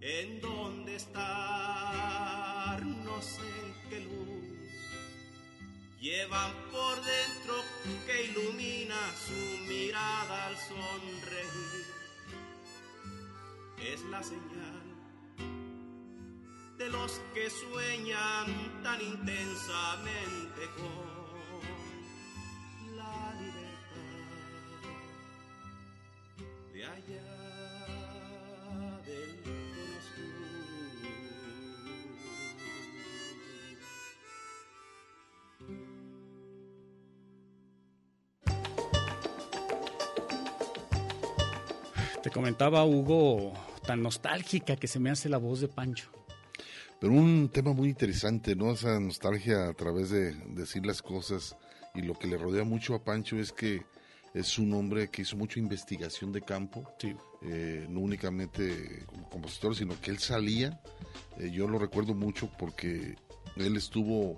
En donde estar, no sé qué luz llevan por dentro que ilumina su mirada al sonreír. Es la señal de los que sueñan tan intensamente con de allá Te comentaba Hugo, tan nostálgica que se me hace la voz de Pancho. Pero un tema muy interesante, ¿no? Esa nostalgia a través de decir las cosas y lo que le rodea mucho a Pancho es que es un hombre que hizo mucha investigación de campo, eh, no únicamente como compositor, sino que él salía, eh, yo lo recuerdo mucho porque él estuvo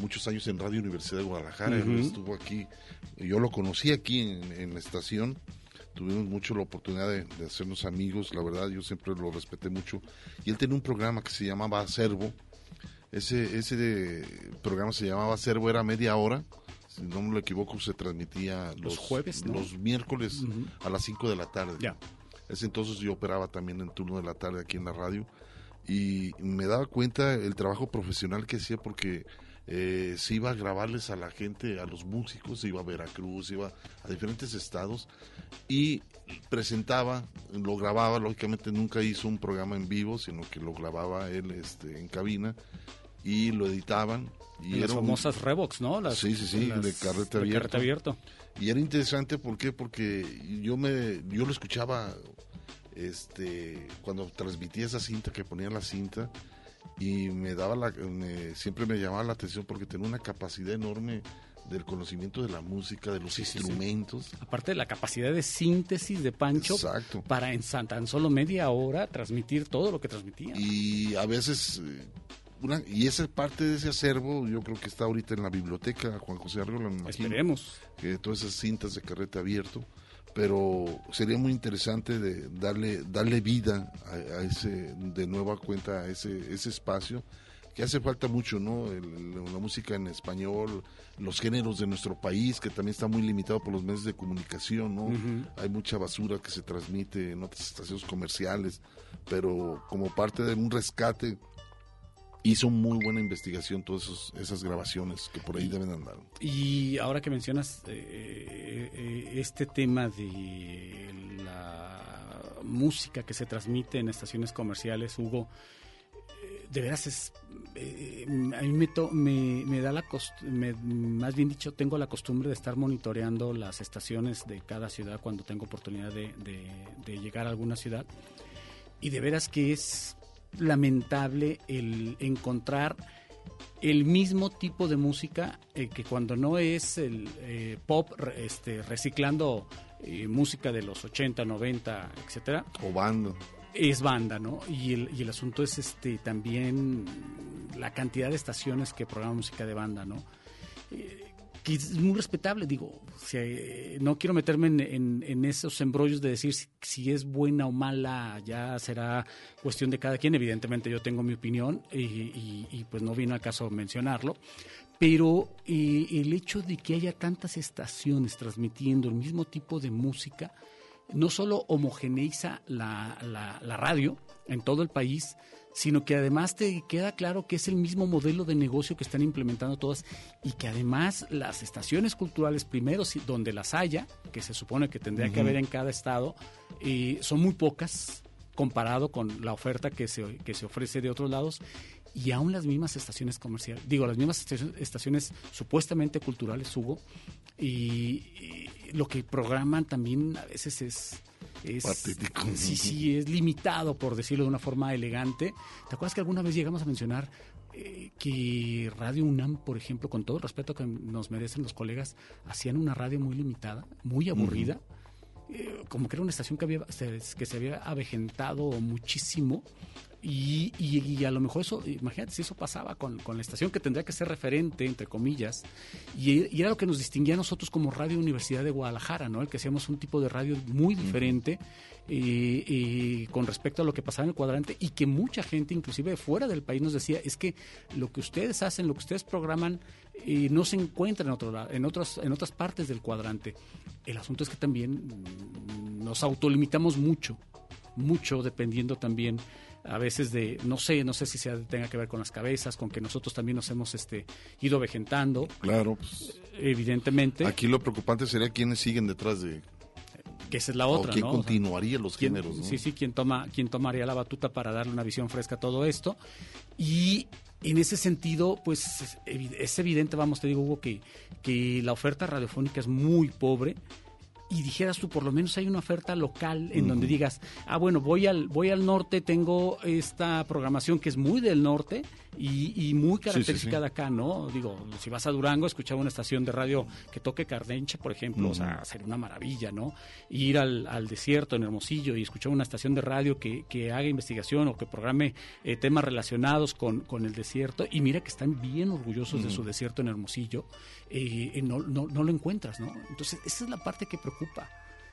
muchos años en Radio Universidad de Guadalajara, él estuvo aquí, yo lo conocí aquí en, en la estación, tuvimos mucho la oportunidad de, de hacernos amigos, la verdad yo siempre lo respeté mucho, y él tenía un programa que se llamaba Acervo, ese, ese de- programa se llamaba Acervo, era media hora, si no me lo equivoco, se transmitía los, Los jueves, ¿no? los miércoles Ujú. a las 5 de la tarde. Ya. Ese entonces yo operaba también en turno de la tarde aquí en la radio y me daba cuenta el trabajo profesional que hacía porque eh, se iba a grabarles a la gente, a los músicos, se iba a Veracruz, se iba a diferentes estados y presentaba, lo grababa, lógicamente nunca hizo un programa en vivo, sino que lo grababa él este, en cabina y lo editaban. Y las famosas Revox, ¿no? Las, sí, sí, sí, de carrete abierto. abierto. Y era interesante, ¿por qué? Porque yo me yo lo escuchaba este cuando transmitía esa cinta, que ponía la cinta, y me daba la, siempre me llamaba la atención porque tenía una capacidad enorme del conocimiento de la música, de los instrumentos. Aparte de la capacidad de síntesis de Pancho para en tan solo media hora transmitir todo lo que transmitía. Y a veces eh, una, y esa parte de ese acervo yo creo que está ahorita en la biblioteca Juan José Arreola. Esperemos. Que todas esas cintas de carrete abierto pero sería muy interesante de darle darle vida a, ese de nueva cuenta a ese ese espacio que hace falta mucho no la música en español los géneros de nuestro país que también está muy limitado por los medios de comunicación no hay mucha basura que se transmite en otras estaciones comerciales pero como parte de un rescate hizo muy buena investigación todas esas grabaciones que por ahí deben andar. Y ahora que mencionas eh, eh, este tema de la música que se transmite en estaciones comerciales, Hugo, eh, de veras es a mí me, me, da la me, más bien dicho tengo la costumbre de estar monitoreando las estaciones de cada ciudad cuando tengo oportunidad de, de llegar a alguna ciudad y de veras que es lamentable el encontrar el mismo tipo de música eh, que cuando no es el eh, pop este, reciclando eh, música de los 80, 90, etcétera. O banda. Es banda, ¿no? Y el, y el asunto es este también la cantidad de estaciones que programan música de banda, ¿no? Que es muy respetable. Digo, no quiero meterme en, esos embrollos de decir si, es buena o mala, ya será cuestión de cada quien. Evidentemente yo tengo mi opinión y, pues no viene al caso mencionarlo. Pero el hecho de que haya tantas estaciones transmitiendo el mismo tipo de música, no solo homogeneiza la, la radio en todo el país, sino que además te queda claro que es el mismo modelo de negocio que están implementando todas y que además las estaciones culturales, primero donde las haya, que se supone que tendría que haber en cada estado, eh, son muy pocas comparado con la oferta que se, que se ofrece de otros lados y aún las mismas estaciones comerciales, digo, las mismas estaciones, supuestamente culturales, Hugo, y lo que programan también a veces es es, Sí, sí, es limitado, por decirlo de una forma elegante. ¿Te acuerdas que alguna vez llegamos a mencionar eh, que Radio UNAM, por ejemplo, con todo el respeto que nos merecen los colegas, hacían una radio muy limitada, muy aburrida? Eh, como que era una estación que, había, que se había avejentado muchísimo y, y, a lo mejor eso, imagínate si eso pasaba con, con, la estación que tendría que ser referente, entre comillas, y, era lo que nos distinguía a nosotros como Radio Universidad de Guadalajara, ¿no? El que hacíamos un tipo de radio muy diferente y con respecto a lo que pasaba en el cuadrante y que mucha gente, inclusive fuera del país, nos decía, es que lo que ustedes hacen, lo que ustedes programan, y no se encuentra en, otro, en, otros, en otras partes del cuadrante. El asunto es que también nos autolimitamos mucho, mucho dependiendo también a veces de, no sé, no sé si sea, tenga que ver con las cabezas, con que nosotros también nos hemos este, ido vegetando. Claro. Pues, evidentemente. Aquí lo preocupante sería quienes siguen detrás de... Que esa es la otra, o quién continuaría los géneros, Sí, sí, quién, toma, quién tomaría la batuta para darle una visión fresca a todo esto. Y en ese sentido, pues es evidente, vamos, te digo, Hugo, que, que la oferta radiofónica es muy pobre y dijeras tú, por lo menos hay una oferta local en donde digas, ah, bueno, voy al, voy al norte, tengo esta programación que es muy del norte y, muy característica de acá, ¿no? Digo, si vas a Durango, escuchar una estación de radio que toque Cardencha, por ejemplo, o sea, sería una maravilla, ¿no? Ir al, al, desierto en Hermosillo y escuchar una estación de radio que, que haga investigación o que programe eh, temas relacionados con, con, el desierto y mira que están bien orgullosos de su desierto en Hermosillo, eh, no, no, no lo encuentras, ¿no? Entonces, esa es la parte que preocupa,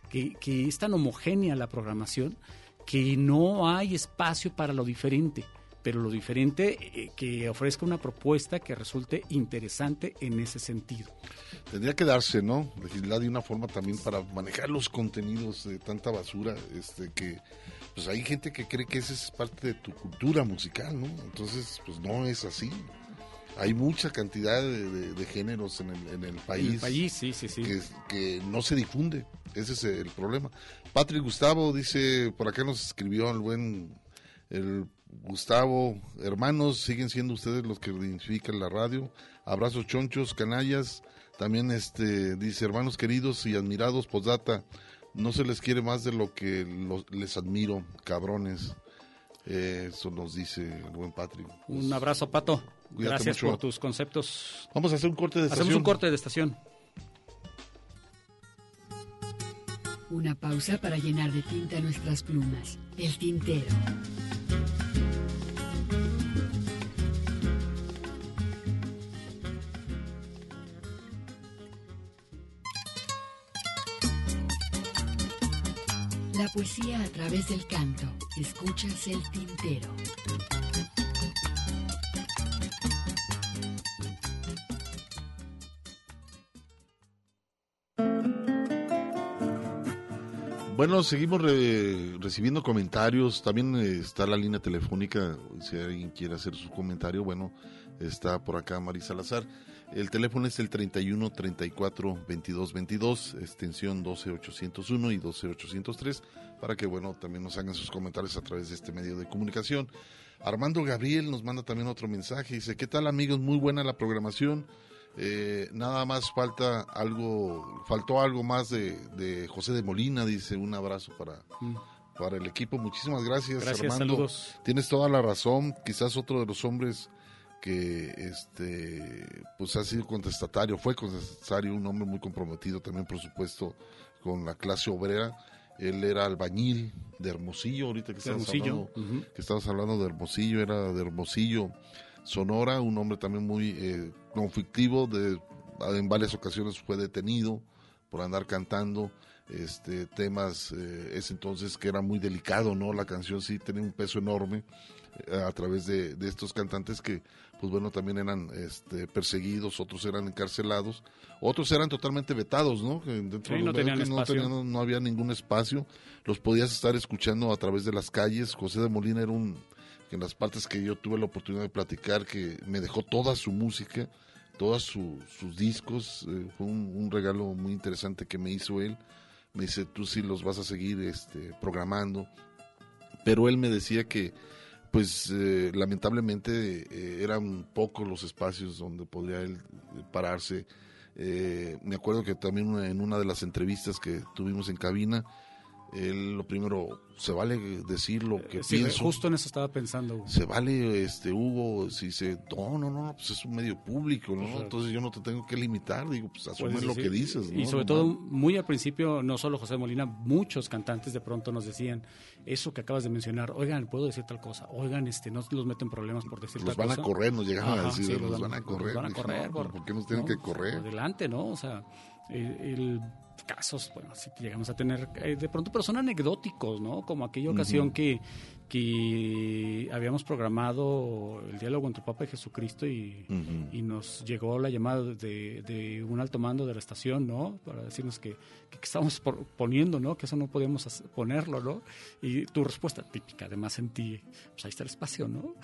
que, que es tan homogénea la programación que no hay espacio para lo diferente pero lo diferente eh, que ofrezca una propuesta que resulte interesante en ese sentido. Tendría que darse, ¿no? Legislar de una forma también para manejar los contenidos de tanta basura, este que pues hay gente que cree que esa es parte de tu cultura musical, ¿no? Entonces, pues no es así. Hay mucha cantidad de, géneros en el, en el país. En el país, sí, sí, sí. Que, que no se difunde. Ese es el problema. Patrick Gustavo dice, por acá nos escribió el buen el Gustavo, hermanos, siguen siendo ustedes los que identifican la radio. Abrazos chonchos, canallas. También este dice, hermanos queridos y admirados, posdata, no se les quiere más de lo que los- les admiro, cabrones. Eh, eso nos dice el buen Patrick. Un abrazo, Pato. Gracias mucho. por tus conceptos. Vamos a hacer un corte de Hacemos estación. un corte de estación. Una pausa para llenar de tinta nuestras plumas. El tintero. La poesía a través del canto. Escuchas el tintero. Bueno, seguimos re- recibiendo comentarios. También eh, está la línea telefónica. Si alguien quiere hacer su comentario, bueno, está por acá María Salazar. El teléfono es el 31 34 22 22, extensión 12 801 y 12 803, para que, bueno, también nos hagan sus comentarios a través de este medio de comunicación. Armando Gabriel nos manda también otro mensaje. Dice: ¿Qué tal, amigos? Muy buena la programación. Eh, nada más falta algo, faltó algo más de, de José de Molina, dice un abrazo para, Mm. para el equipo. Muchísimas gracias, Gracias, Armando. saludos. Tienes toda la razón. Quizás otro de los hombres que este pues ha sido contestatario, fue contestatario, un hombre muy comprometido también, por supuesto, con la clase obrera. Él era albañil de Hermosillo, ahorita que estamos hablando, que estamos hablando de Hermosillo, era de Hermosillo, Sonora, un hombre también muy eh, conflictivo, de, en varias ocasiones fue detenido por andar cantando este temas eh, ese entonces que era muy delicado, ¿no? La canción sí tenía un peso enorme eh, a través de, de estos cantantes que, pues bueno, también eran este, perseguidos, otros eran encarcelados, otros eran totalmente vetados, ¿no? Dentro Sí, de no tenían no, tenían- no había ningún espacio, los podías estar escuchando a través de las calles. José de Molina era un, en las partes que yo tuve la oportunidad de platicar, que me dejó toda su música, todos su- sus discos, eh, fue un, un regalo muy interesante que me hizo él. Me dice, tú sí los vas a seguir este, programando. Pero él me decía que, pues eh, lamentablemente eh, eran pocos los espacios donde podría él eh, pararse. Eh, me acuerdo que también en una de las entrevistas que tuvimos en cabina, él lo primero, se vale decir lo que Sí, pienso. justo en eso estaba pensando. Se vale, este, Hugo, si se, no, no, no, pues es un medio público, ¿no? Entonces yo no te tengo que limitar, digo, pues asume Puedes lo que dices, ¿no? Y sobre todo, muy al principio, no solo José Molina, muchos cantantes de pronto nos decían eso que acabas de mencionar, oigan, puedo decir tal cosa, oigan, este, no los meten problemas por decir Los tal van a cosa. correr, nos llegaban a decir, los van a correr. Los van a Dije, correr. no, pues, ¿por qué nos tienen que correr? Adelante, ¿no? O sea, el, el- casos, bueno, sí que llegamos a tener eh, de pronto, pero son anecdóticos, ¿no? Como aquella ocasión que, que habíamos programado el diálogo entre Papa y Jesucristo y, y nos llegó la llamada de, de un alto mando de la estación, ¿no? Para decirnos que, que, que estábamos por- poniendo, ¿no? Que eso no podíamos ponerlo, ¿no? Y tu respuesta típica, además en ti, pues ahí está el espacio, ¿no?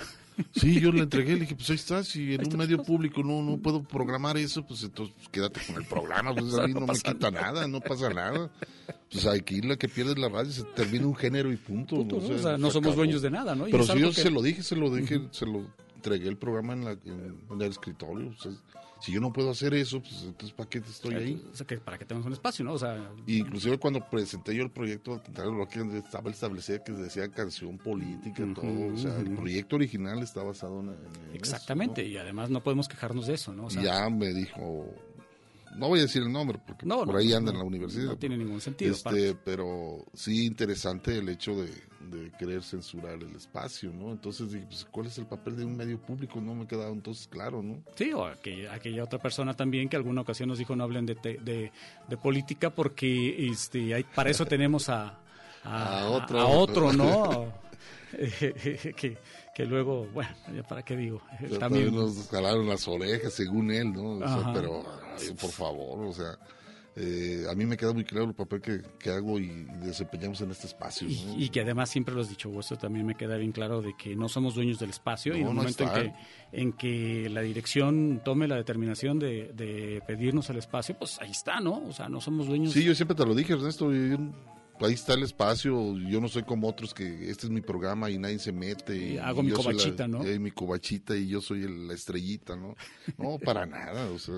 Sí, yo le entregué, le dije, pues ahí está, si en un medio público no, no puedo programar eso, pues entonces pues, quédate con el programa, pues a mí No no, me quita nada, no pasa nada. Pues aquí la que pierdes la radio se termina un género y punto. Punto, ¿no? ¿no? O sea, no se somos acabó. dueños de nada, ¿no? Y Pero si yo que- se lo dije, se lo dije, se lo entregué el programa en, la, en, en el escritorio. o sea, si yo no puedo hacer eso, pues entonces ¿para qué estoy ahí? O sea, que para que tengamos un espacio, ¿no? O sea, Inclusive cuando presenté yo el proyecto, estaba establecido que decía canción política, todo. O sea, el proyecto original está basado en, en eso, exactamente, y además no podemos quejarnos de eso, ¿no? Ya me dijo, no voy a decir el nombre porque No, por no, ahí anda en la universidad. no tiene ningún sentido, Este, pero sí interesante el hecho de, de querer censurar el espacio, ¿no? Entonces dije, pues, ¿cuál es el papel de un medio público? No me quedaba entonces claro, ¿no? Sí, o aquella, aquella otra persona también que alguna ocasión nos dijo no hablen de, te- de, de política porque este, hay, para eso tenemos a, a, A otro. a otro, ¿no? que, que luego, bueno, ya para qué digo, también... también nos jalaron las orejas, según él, ¿no? O sea, Ajá. pero, ay, por favor, o sea, eh, a mí me queda muy claro el papel que, que hago y desempeñamos en este espacio. ¿no? Y, y que además siempre lo has dicho, esto también me queda bien claro de que no somos dueños del espacio y en el no momento en que, en que la dirección tome la determinación de, de pedirnos el espacio, pues ahí está, ¿no? O sea, no somos dueños. Sí, yo siempre te lo dije, Ernesto. Yo, ahí está el espacio. Yo no soy como otros que este es mi programa y nadie se mete. Y Y, hago mi la- covachita, ¿no? eh, mi covachita y yo soy el- la estrellita, ¿no? No, para nada. O sea,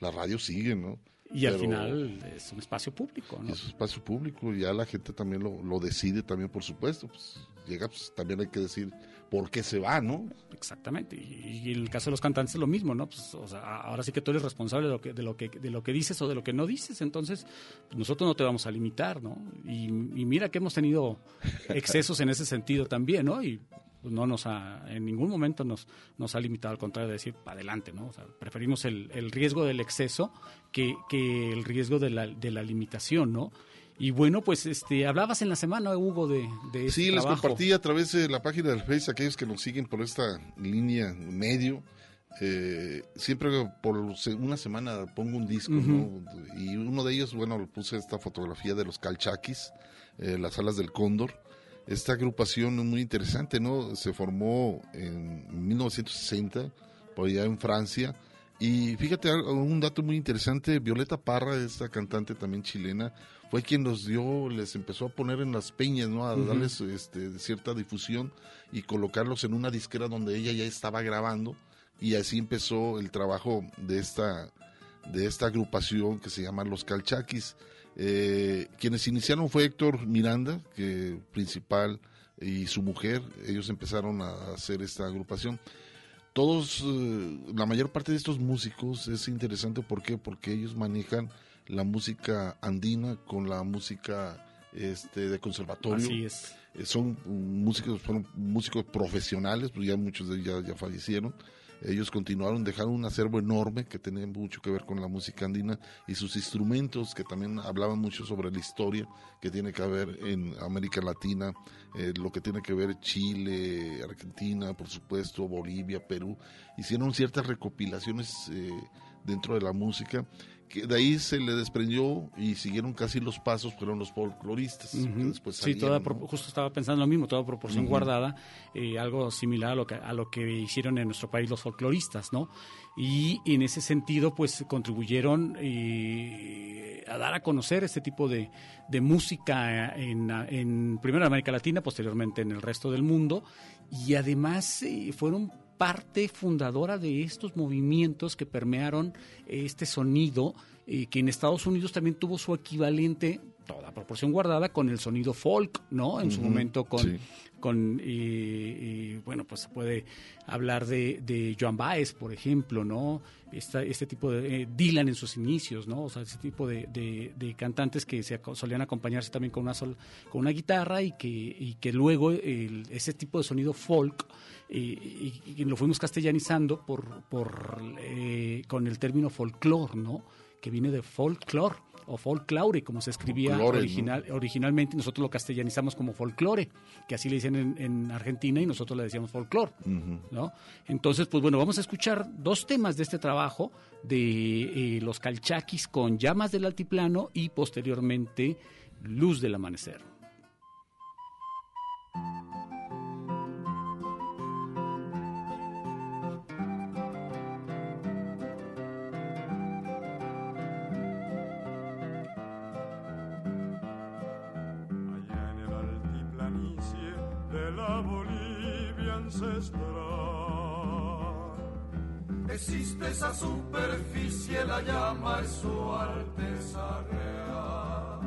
la radio sigue, ¿no? Y al final es un espacio público, ¿no? Es un espacio público y ya la gente también lo, lo decide, también por supuesto. Pues llega, pues también hay que decir por qué se va, ¿no? Exactamente. Y, y en el caso de los cantantes es lo mismo, ¿no? Pues, o sea, ahora sí que tú eres responsable de lo que, de lo que, de lo que dices o de lo que no dices. Entonces, pues, nosotros no te vamos a limitar, ¿no? Y, y mira que hemos tenido excesos en ese sentido también, ¿no? Y no nos ha, en ningún momento nos, nos ha limitado, al contrario de decir, para adelante, ¿no? O sea, preferimos el, el riesgo del exceso que, que el riesgo de la, de la limitación, ¿no? Y bueno, pues este hablabas en la semana, Hugo, de, de este Sí, les trabajo. compartí a través de la página del Face, aquellos que nos siguen por esta línea medio. eh, siempre por una semana pongo un disco, ¿no? Y uno de ellos, bueno, puse esta fotografía de los Calchaquis, eh, las alas del cóndor. Esta agrupación es muy interesante, ¿no? Se formó en 1960, por allá en Francia. Y fíjate, un dato muy interesante, Violeta Parra, esta cantante también chilena, fue quien los dio, les empezó a poner en las peñas, ¿no? A darles este, cierta difusión y colocarlos en una disquera donde ella ya estaba grabando. Y así empezó el trabajo de esta, de esta agrupación que se llama Los Calchaquis. Eh, quienes iniciaron fue Héctor Miranda, que principal, y su mujer. Ellos empezaron a hacer esta agrupación todos, eh, la mayor parte de estos músicos es interesante, ¿por qué? Porque ellos manejan la música andina con la música este, de conservatorio. Así es. Eh, son músicos, fueron músicos profesionales, pues ya muchos de ellos ya, ya fallecieron. Ellos continuaron, dejaron un acervo enorme que tenía mucho que ver con la música andina y sus instrumentos que también hablaban mucho sobre la historia que tiene que ver en América Latina, eh, lo que tiene que ver Chile, Argentina, por supuesto, Bolivia, Perú. Hicieron ciertas recopilaciones eh, dentro de la música que de ahí se le desprendió y siguieron casi los pasos, fueron los folcloristas. que después sí, toda ¿no? justo estaba pensando lo mismo, toda proporción guardada, eh, algo similar a lo, que, a lo que hicieron en nuestro país los folcloristas, ¿no? Y en ese sentido, pues contribuyeron eh, a dar a conocer este tipo de, de música en, en primero en América Latina, posteriormente en el resto del mundo, y además eh, fueron parte fundadora de estos movimientos que permearon este sonido, eh, que en Estados Unidos también tuvo su equivalente, toda proporción guardada, con el sonido folk, ¿no? En su momento con, sí. con bueno, pues se puede hablar de, de Joan Baez, por ejemplo, ¿no? Esta, este tipo de eh, Dylan en sus inicios, ¿no? O sea, ese tipo de, de- de cantantes que se solían acompañarse también con una sol- con una guitarra y que, y que luego el- ese tipo de sonido folk eh, y, y lo fuimos castellanizando por, por eh, con el término folclore, ¿no? Que viene de folklore o folklore, como se escribía original, originalmente, nosotros lo castellanizamos como folclore, que así le dicen en, en Argentina y nosotros le decíamos folclore. ¿no? Entonces, pues bueno, vamos a escuchar dos temas de este trabajo de eh, los calchaquis con llamas del altiplano y posteriormente luz del amanecer. Existe esa superficie, la llama es su alteza real.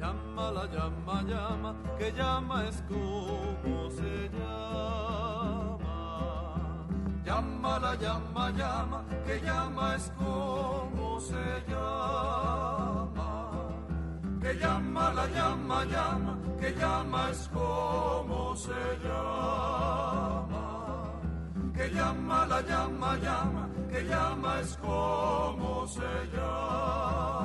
Llama la llama, llama, que llama es como se llama. Llama la llama, llama, que llama es como se llama. Que llama la llama, llama, que llama es como se llama. Que llama la llama, llama, que llama es como se llama.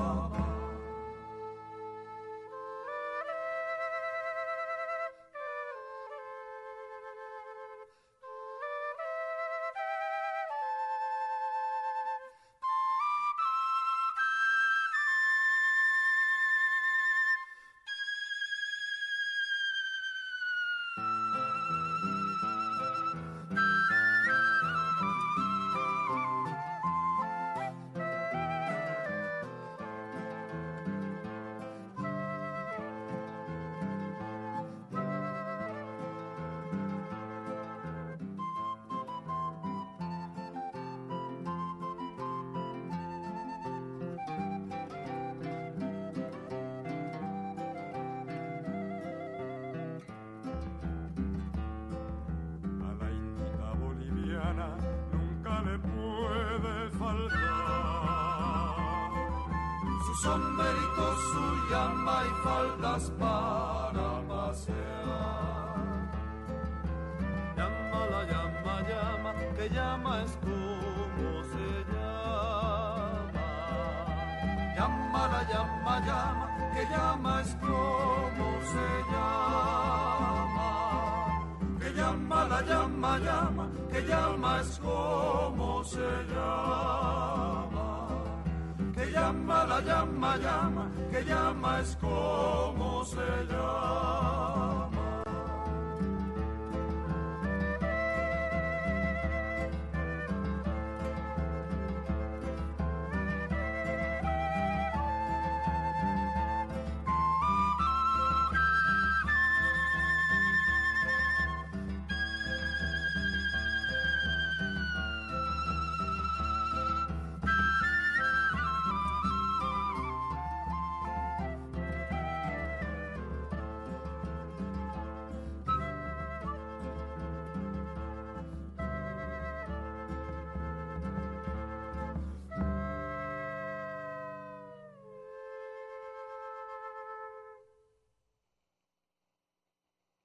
Sombrerito, su llama y faldas para pasear. Llama la llama, llama, que llama es como se llama. Llama la llama, llama, que llama es como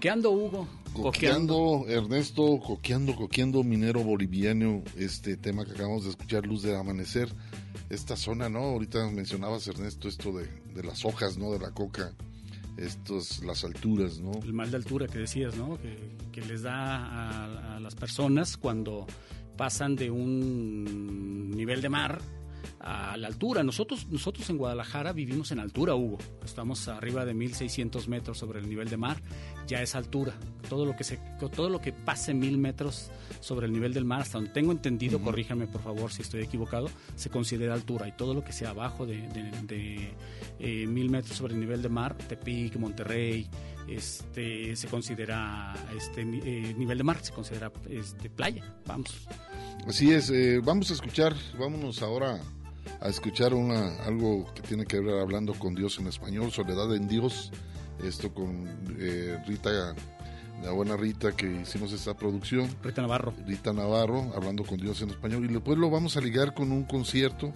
Coqueando, Hugo. Coqueando, Ernesto, coqueando, coqueando, minero boliviano, este tema que acabamos de escuchar, Luz del Amanecer, esta zona, ¿no? Ahorita mencionabas, Ernesto, esto de, de las hojas, ¿no? De la coca, estos, las alturas, ¿no? El mal de altura que decías, ¿no? Que, que les da a, a las personas cuando pasan de un nivel de mar a la altura. Nosotros, nosotros en Guadalajara vivimos en altura, Hugo. Estamos arriba de 1600 metros sobre el nivel de mar. Ya es altura. Todo lo que se, todo lo que pase mil metros sobre el nivel del mar, hasta donde tengo entendido, Ujú. corríjanme por favor si estoy equivocado, se considera altura. Y todo lo que sea abajo de, de- de, eh, mil metros sobre el nivel de mar, Tepic, Monterrey, este, se considera este eh, nivel de mar, se considera este, playa. Vamos. Así es, eh, vamos a escuchar, vámonos ahora a escuchar una algo que tiene que ver hablando con Dios en español, Soledad en Dios, esto con eh, Rita, la buena Rita que hicimos esta producción. Rita Navarro. Rita Navarro, hablando con Dios en español, y después lo vamos a ligar con un concierto,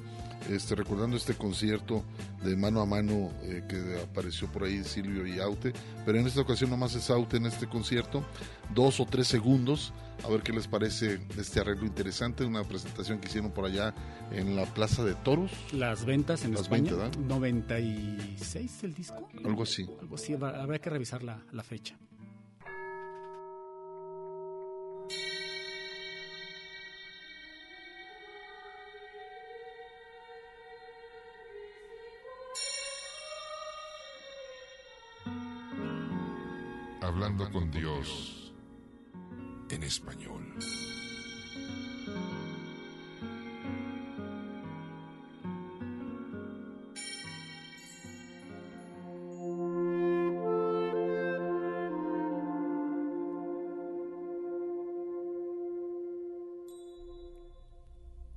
este, recordando este concierto de mano a mano eh, que apareció por ahí Silvio y Aute, pero en esta ocasión nomás es Aute en este concierto, dos o tres segundos, a ver qué les parece este arreglo interesante, una presentación que hicieron por allá en la Plaza de Toros. Las ventas en Las España. ventas, ¿verdad? 96 el disco. Algo así. Algo así, habrá que revisar la, la fecha. Hablando con Dios en español.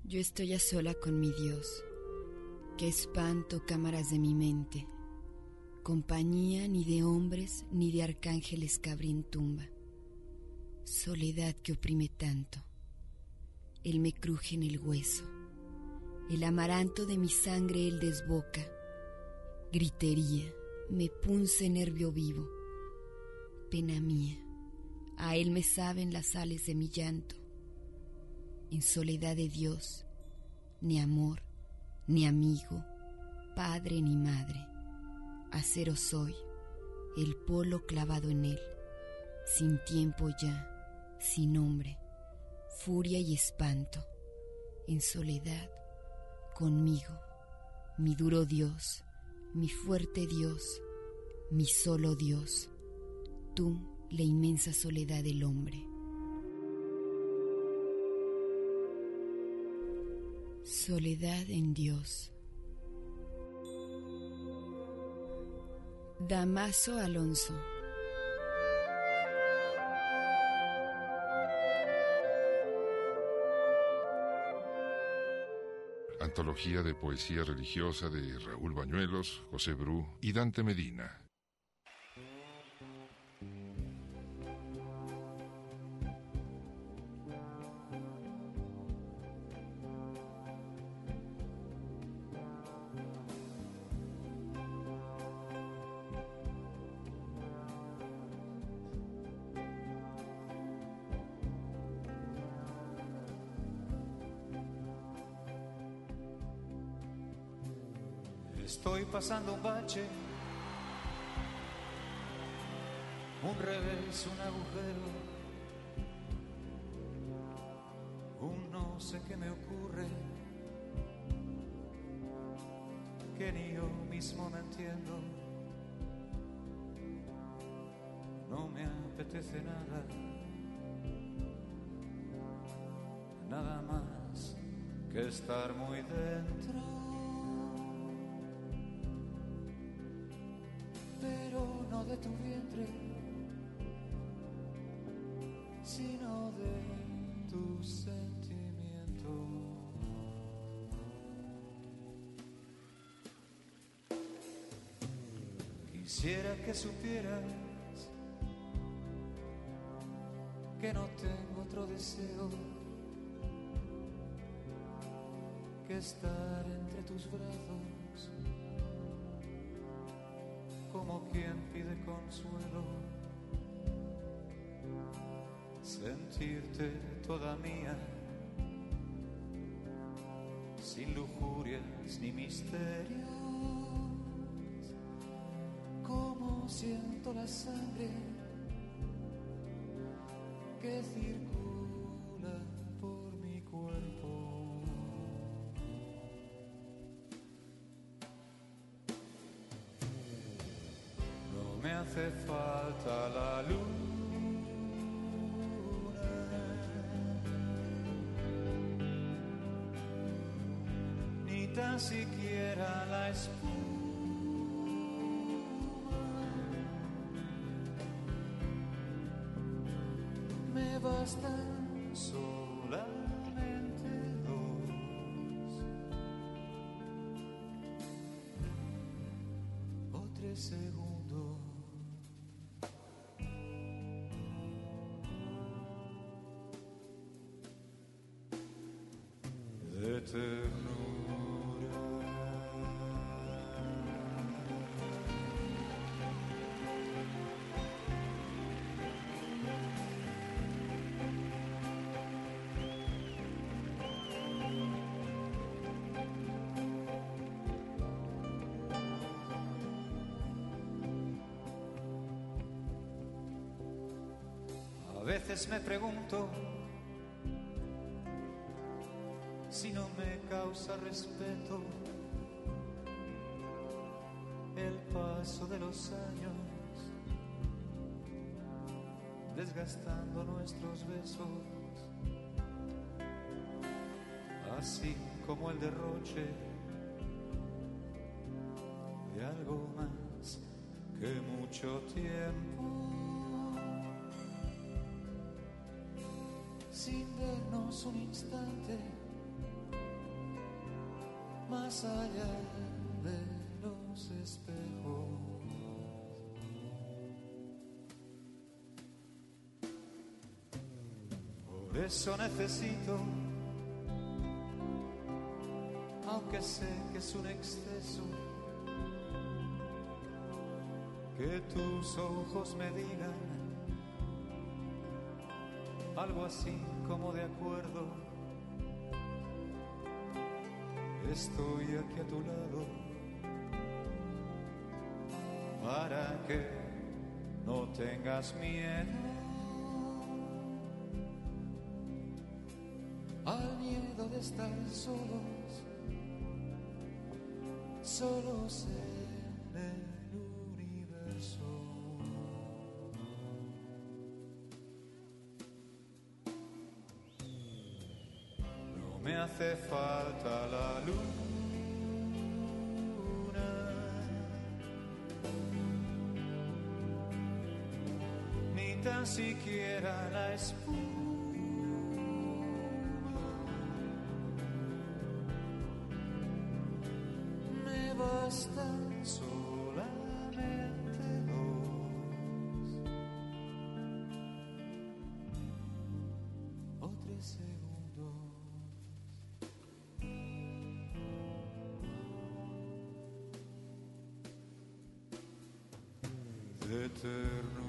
Yo estoy a sola con mi Dios. Qué espanto, cámaras de mi mente. Compañía ni de hombres ni de arcángeles que abren tumba. Soledad que oprime tanto. Él me cruje en el hueso. El amaranto de mi sangre él desboca. Gritería, me punce nervio vivo. Pena mía, a él me saben las sales de mi llanto en soledad de Dios, ni amor, ni amigo, padre ni madre. Acero soy, el polo clavado en él, sin tiempo ya, sin nombre, furia y espanto, en soledad, conmigo, mi duro Dios, mi fuerte Dios, mi solo Dios, tú, la inmensa soledad del hombre. Soledad en Dios. Damaso Alonso. Antología de poesía religiosa de Raúl Bañuelos, José Bru y Dante Medina. Estoy pasando un bache, un revés, un agujero, un no sé qué me ocurre, que ni yo mismo me entiendo. No me apetece nada, nada más que estar muy dentro. De tu vientre, sino de tu sentimiento. Quisiera que supieras que no tengo otro deseo que estar entre tus brazos pide consuelo, sentirte toda mía, sin lujurias ni misterios, como siento la sangre hace falta la luna. Ni tan siquiera la espuma. Me bastan solamente dos o tres. A veces me pregunto causa respeto el paso de los años desgastando nuestros besos, así como el derroche de algo más que mucho tiempo. sin vernos un instante más allá de los espejos. Por eso necesito, aunque sé que es un exceso, que tus ojos me digan algo así como de acuerdo. Estoy aquí a tu lado. Para que no tengas miedo. Al miedo de estar solos, solos en hace falta la luna, ni tan siquiera la espuma. Me solamente de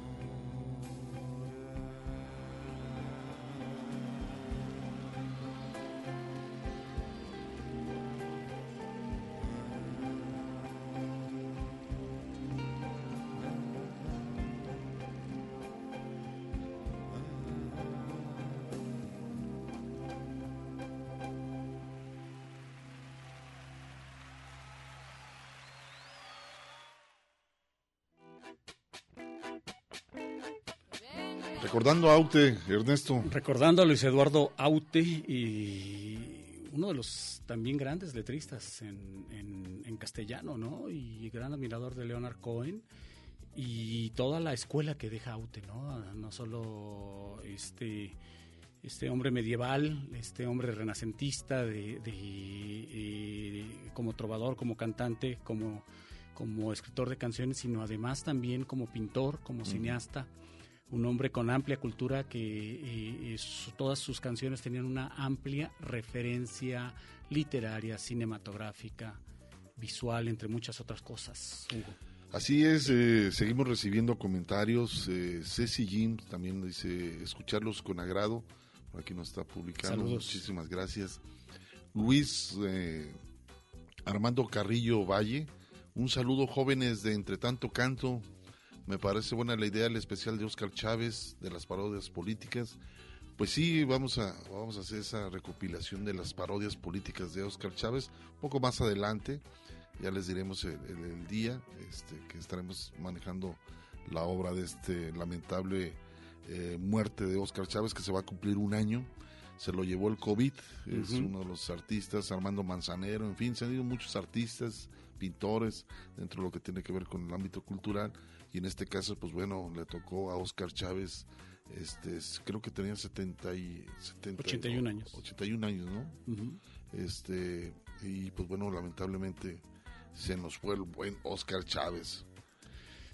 Recordando a Aute, Ernesto. Recordando a Luis Eduardo Aute y uno de los también grandes letristas en, en- en castellano, ¿no? Y gran admirador de Leonard Cohen y toda la escuela que deja Aute, ¿no? No solo este este hombre medieval, este hombre renacentista de, de- eh, como trovador, como cantante, como como escritor de canciones, sino además también como pintor, como cineasta un hombre con amplia cultura que eh, eh, su- todas sus canciones tenían una amplia referencia literaria, cinematográfica, visual, entre muchas otras cosas. Hugo. Así es, eh, seguimos recibiendo comentarios. Eh, Ceci Jim también dice escucharlos con agrado. Por aquí nos está publicando. Saludos. Muchísimas gracias. Luis eh, Armando Carrillo Valle. Un saludo jóvenes de Entre Tanto Canto. Me parece buena la idea, el especial de Oscar Chávez de las parodias políticas. Pues sí, vamos a, vamos a hacer esa recopilación de las parodias políticas de Oscar Chávez un poco más adelante. Ya les diremos el, el- el día este, que estaremos manejando la obra de este lamentable eh, muerte de Oscar Chávez que se va a cumplir un año. Se lo llevó el COVID, es uno de los artistas, Armando Manzanero, en fin, se han ido muchos artistas, pintores, dentro de lo que tiene que ver con el ámbito cultural. Y en este caso, pues bueno, le tocó a Oscar Chávez, este, es- creo que tenía 70 y, 70 y- 81 años. 81 años, ¿no? Este, y pues bueno, lamentablemente se nos fue el buen Oscar Chávez.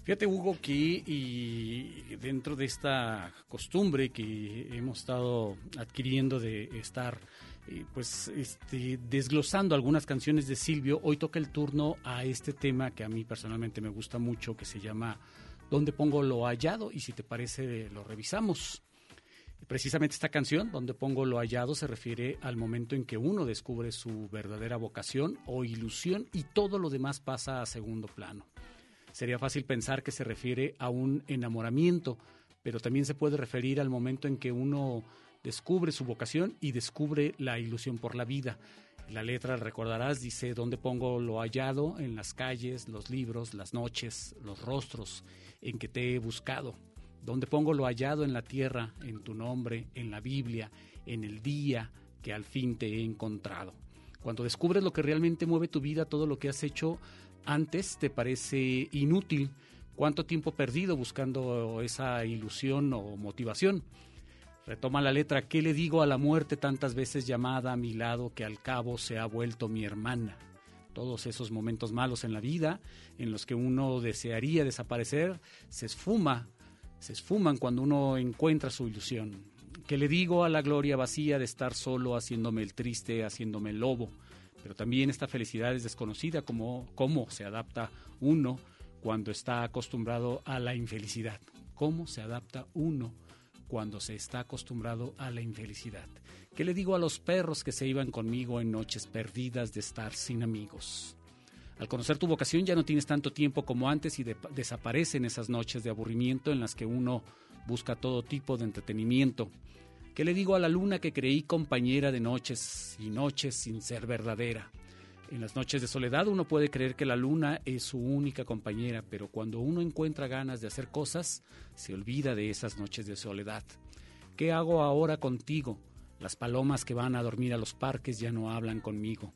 Fíjate, Hugo, que y dentro de esta costumbre que hemos estado adquiriendo de estar pues este, desglosando algunas canciones de Silvio, hoy toca el turno a este tema que a mí personalmente me gusta mucho, que se llama ¿Dónde pongo lo hallado? Y si te parece, lo revisamos. Precisamente esta canción, Donde pongo lo hallado, se refiere al momento en que uno descubre su verdadera vocación o ilusión y todo lo demás pasa a segundo plano. Sería fácil pensar que se refiere a un enamoramiento, pero también se puede referir al momento en que uno descubre su vocación y descubre la ilusión por la vida. La letra, recordarás, dice, ¿dónde pongo lo hallado? En las calles, los libros, las noches, los rostros en que te he buscado. ¿Dónde pongo lo hallado en la tierra, en tu nombre, en la Biblia, en el día que al fin te he encontrado? Cuando descubres lo que realmente mueve tu vida, todo lo que has hecho antes te parece inútil. ¿Cuánto tiempo perdido buscando esa ilusión o motivación? Retoma la letra, ¿qué le digo a la muerte tantas veces llamada a mi lado que al cabo se ha vuelto mi hermana? Todos esos momentos malos en la vida, en los que uno desearía desaparecer, se esfuma, se esfuman cuando uno encuentra su ilusión. ¿Qué le digo a la gloria vacía de estar solo haciéndome el triste, haciéndome el lobo? pero también esta felicidad es desconocida, como cómo se adapta uno cuando está acostumbrado a la infelicidad. ¿Cómo se adapta uno cuando se está acostumbrado a la infelicidad? ¿Qué le digo a los perros que se iban conmigo en noches perdidas de estar sin amigos? Al conocer tu vocación ya no tienes tanto tiempo como antes y desaparecen esas noches de aburrimiento en las que uno busca todo tipo de entretenimiento. ¿Qué le digo a la luna que creí compañera de noches y noches sin ser verdadera? En las noches de soledad uno puede creer que la luna es su única compañera, pero cuando uno encuentra ganas de hacer cosas, se olvida de esas noches de soledad. ¿Qué hago ahora contigo? Las palomas que van a dormir a los parques ya no hablan conmigo.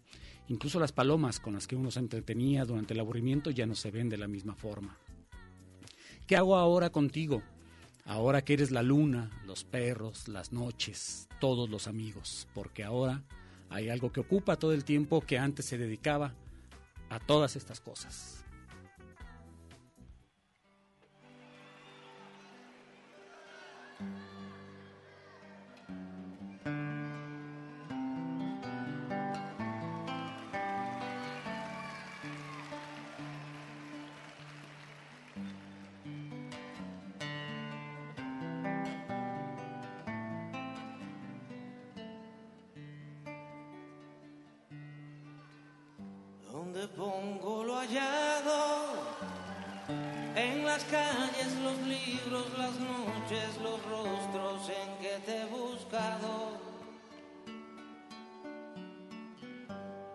Incluso las palomas con las que uno se entretenía durante el aburrimiento ya no se ven de la misma forma. ¿Qué hago ahora contigo? Ahora que eres la luna, los perros, las noches, todos los amigos, porque ahora hay algo que ocupa todo el tiempo que antes se dedicaba a todas estas cosas. Libros, las noches, los rostros en que te he buscado.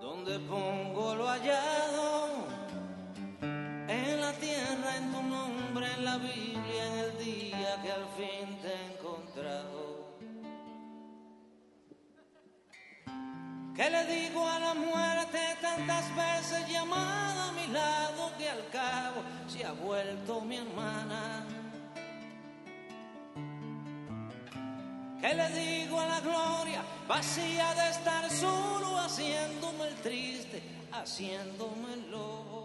Donde pongo lo hallado en la tierra, en tu nombre, en la Biblia, en el día que al fin te he encontrado. ¿Qué le digo a la muerte tantas veces llamada a mi lado que al cabo se ha vuelto mi hermana? ¿Qué le digo a la gloria vacía de estar solo haciéndome el triste, haciéndome el lobo?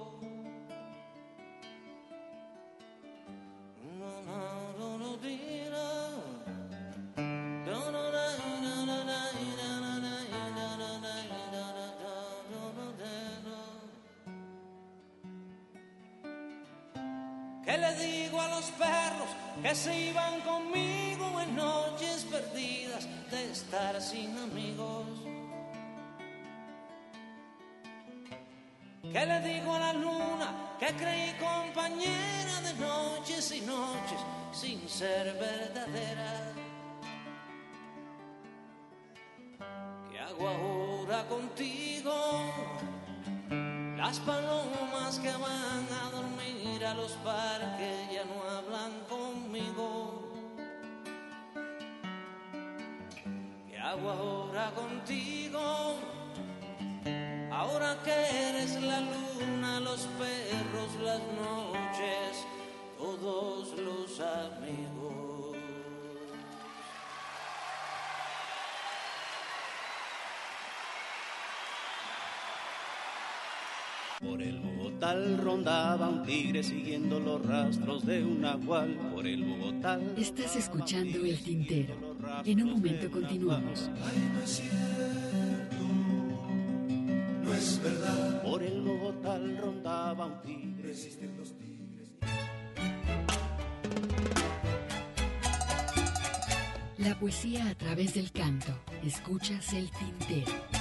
que se iban ¿Qué le digo a la luna que creí compañera de noches y noches sin ser verdadera? ¿Qué hago ahora contigo? Las palomas que van a dormir a los parques ya no hablan conmigo. ¿Qué hago ahora contigo? Ahora que las noches, todos los amigos. Por el Bogotá rondaba un tigre siguiendo los rastros de un nahual. Por el Bogotá. Estás escuchando el tintero. En un momento continuamos. Ay, Bogotá rondaba un tigre. Existen los tigres. La poesía a través del canto. Escuchas el tintero.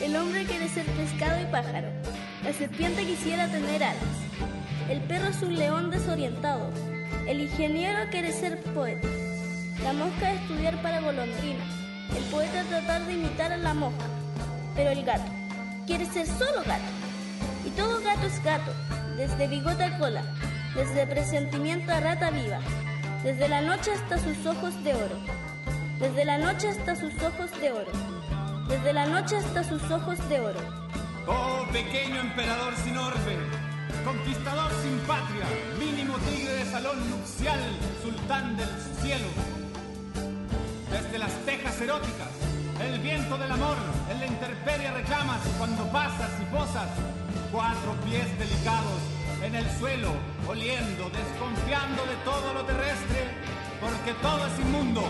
El hombre quiere ser pescado y pájaro. La serpiente quisiera tener alas. El perro es un león desorientado. El ingeniero quiere ser poeta. La mosca estudiar para golondrina. El poeta tratar de imitar a la mosca. Pero el gato quiere ser solo gato. Y todo gato es gato, desde bigote a cola, desde presentimiento a rata viva, desde la noche hasta sus ojos de oro, desde la noche hasta sus ojos de oro, desde la noche hasta sus ojos de oro. Oh, pequeño emperador sin orbe, conquistador sin patria, mínimo tigre de salón nupcial, sultán del cielo. Desde las tejas eróticas, el viento del amor, en la intemperie reclamas cuando pasas y posas. Cuatro pies delicados en el suelo, oliendo, desconfiando de todo lo terrestre, porque todo es inmundo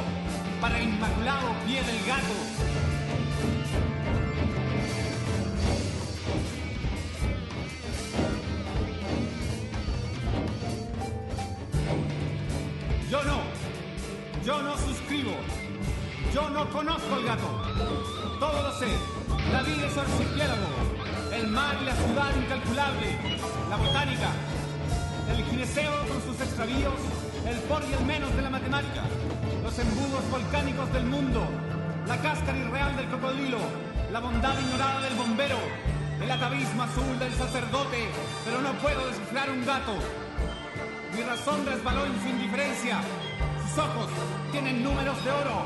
para inmaculado pie del gato. Yo no suscribo, yo no conozco el gato. Todo lo sé, la vida es archipiélago, el mar y la ciudad incalculable, la botánica, el gineseo con sus extravíos, el por y el menos de la matemática, los embudos volcánicos del mundo, la cáscara irreal del cocodrilo, la bondad ignorada del bombero, el atavismo azul del sacerdote, pero no puedo descifrar un gato. Mi razón resbaló en su indiferencia. Sus ojos tienen números de oro.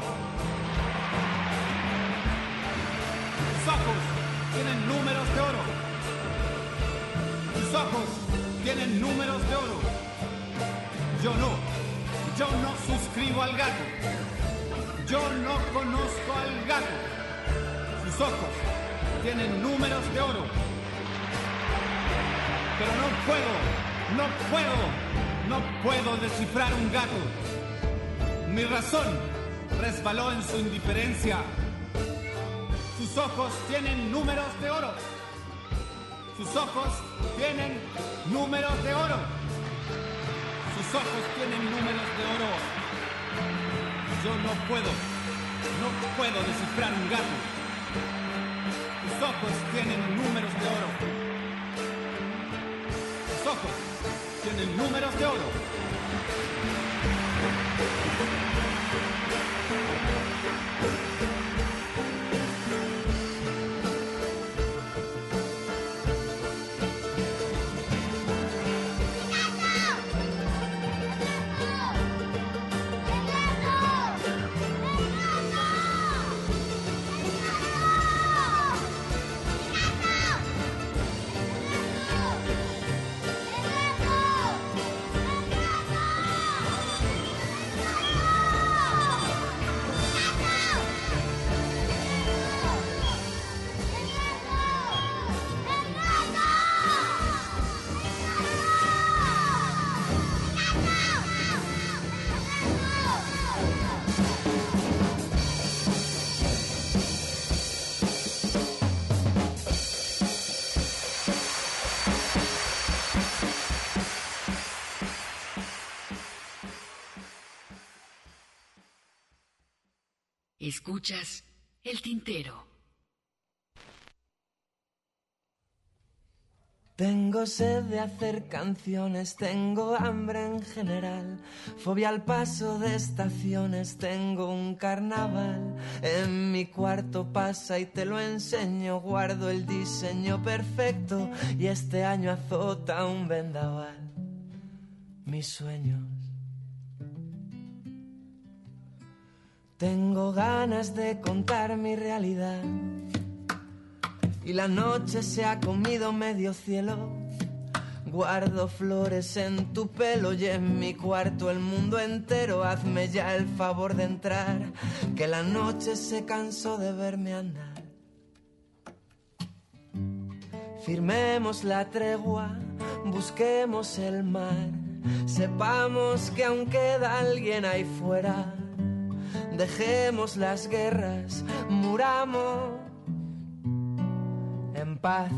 Sus ojos tienen números de oro. Sus ojos tienen números de oro. Yo no. Yo no suscribo al gato. Yo no conozco al gato. Sus ojos tienen números de oro. Pero no puedo, no puedo, no puedo descifrar un gato. Mi razón resbaló en su indiferencia. Sus ojos tienen números de oro. Sus ojos tienen números de oro. Sus ojos tienen números de oro. Yo no puedo, no puedo descifrar un gato. Sus ojos tienen números de oro. Sus ojos tienen números de oro. Escuchas el tintero. Tengo sed de hacer canciones, tengo hambre en general, fobia al paso de estaciones, tengo un carnaval. En mi cuarto pasa y te lo enseño, guardo el diseño perfecto y este año azota un vendaval. Mis sueños. Tengo ganas de contar mi realidad y la noche se ha comido medio cielo. Guardo flores en tu pelo y en mi cuarto el mundo entero. Hazme ya el favor de entrar, que la noche se cansó de verme andar. Firmemos la tregua, busquemos el mar, sepamos que aún queda alguien ahí fuera. Dejemos las guerras, muramos en paz.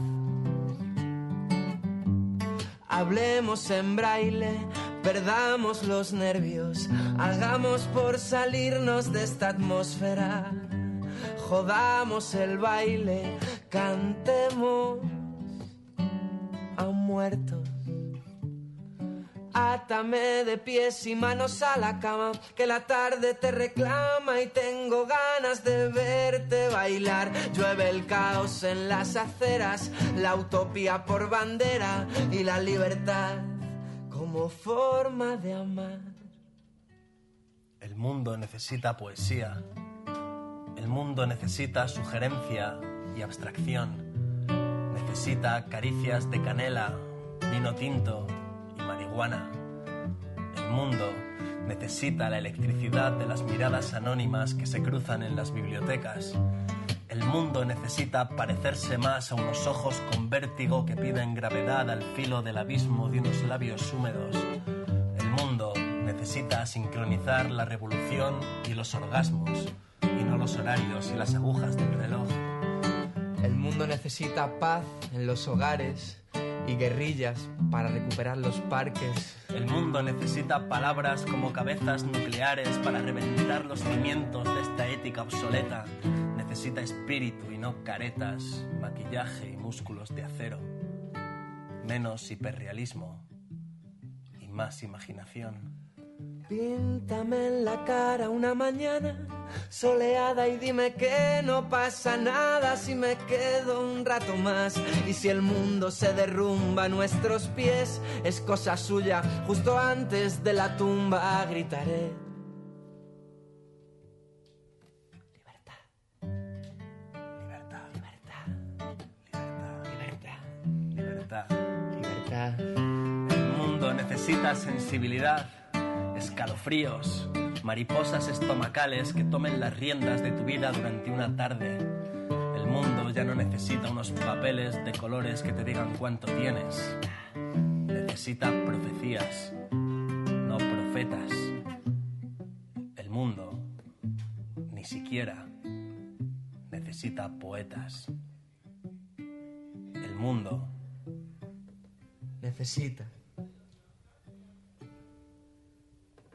Hablemos en braille, perdamos los nervios, hagamos por salirnos de esta atmósfera. Jodamos el baile, cantemos a un muerto. Átame de pies y manos a la cama, que la tarde te reclama y tengo ganas de verte bailar. Llueve el caos en las aceras, la utopía por bandera y la libertad como forma de amar. El mundo necesita poesía. El mundo necesita sugerencia y abstracción. Necesita caricias de canela, vino tinto El mundo necesita la electricidad de las miradas anónimas que se cruzan en las bibliotecas. El mundo necesita parecerse más a unos ojos con vértigo que piden gravedad al filo del abismo de unos labios húmedos. El mundo necesita sincronizar la revolución y los orgasmos, y no los horarios y las agujas del reloj. El mundo necesita paz en los hogares y guerrillas para recuperar los parques. El mundo necesita palabras como cabezas nucleares para reventar los cimientos de esta ética obsoleta. Necesita espíritu y no caretas, maquillaje y músculos de acero. Menos hiperrealismo y más imaginación. Píntame en la cara una mañana soleada y dime que no pasa nada si me quedo un rato más. Y si el mundo se derrumba a nuestros pies, es cosa suya. Justo antes de la tumba gritaré. Libertad. Libertad. El mundo necesita sensibilidad, escalofríos, mariposas estomacales que tomen las riendas de tu vida durante una tarde. El mundo ya no necesita unos papeles de colores que te digan cuánto tienes. Necesita profecías, no profetas. El mundo ni siquiera necesita poetas. El mundo Necesita.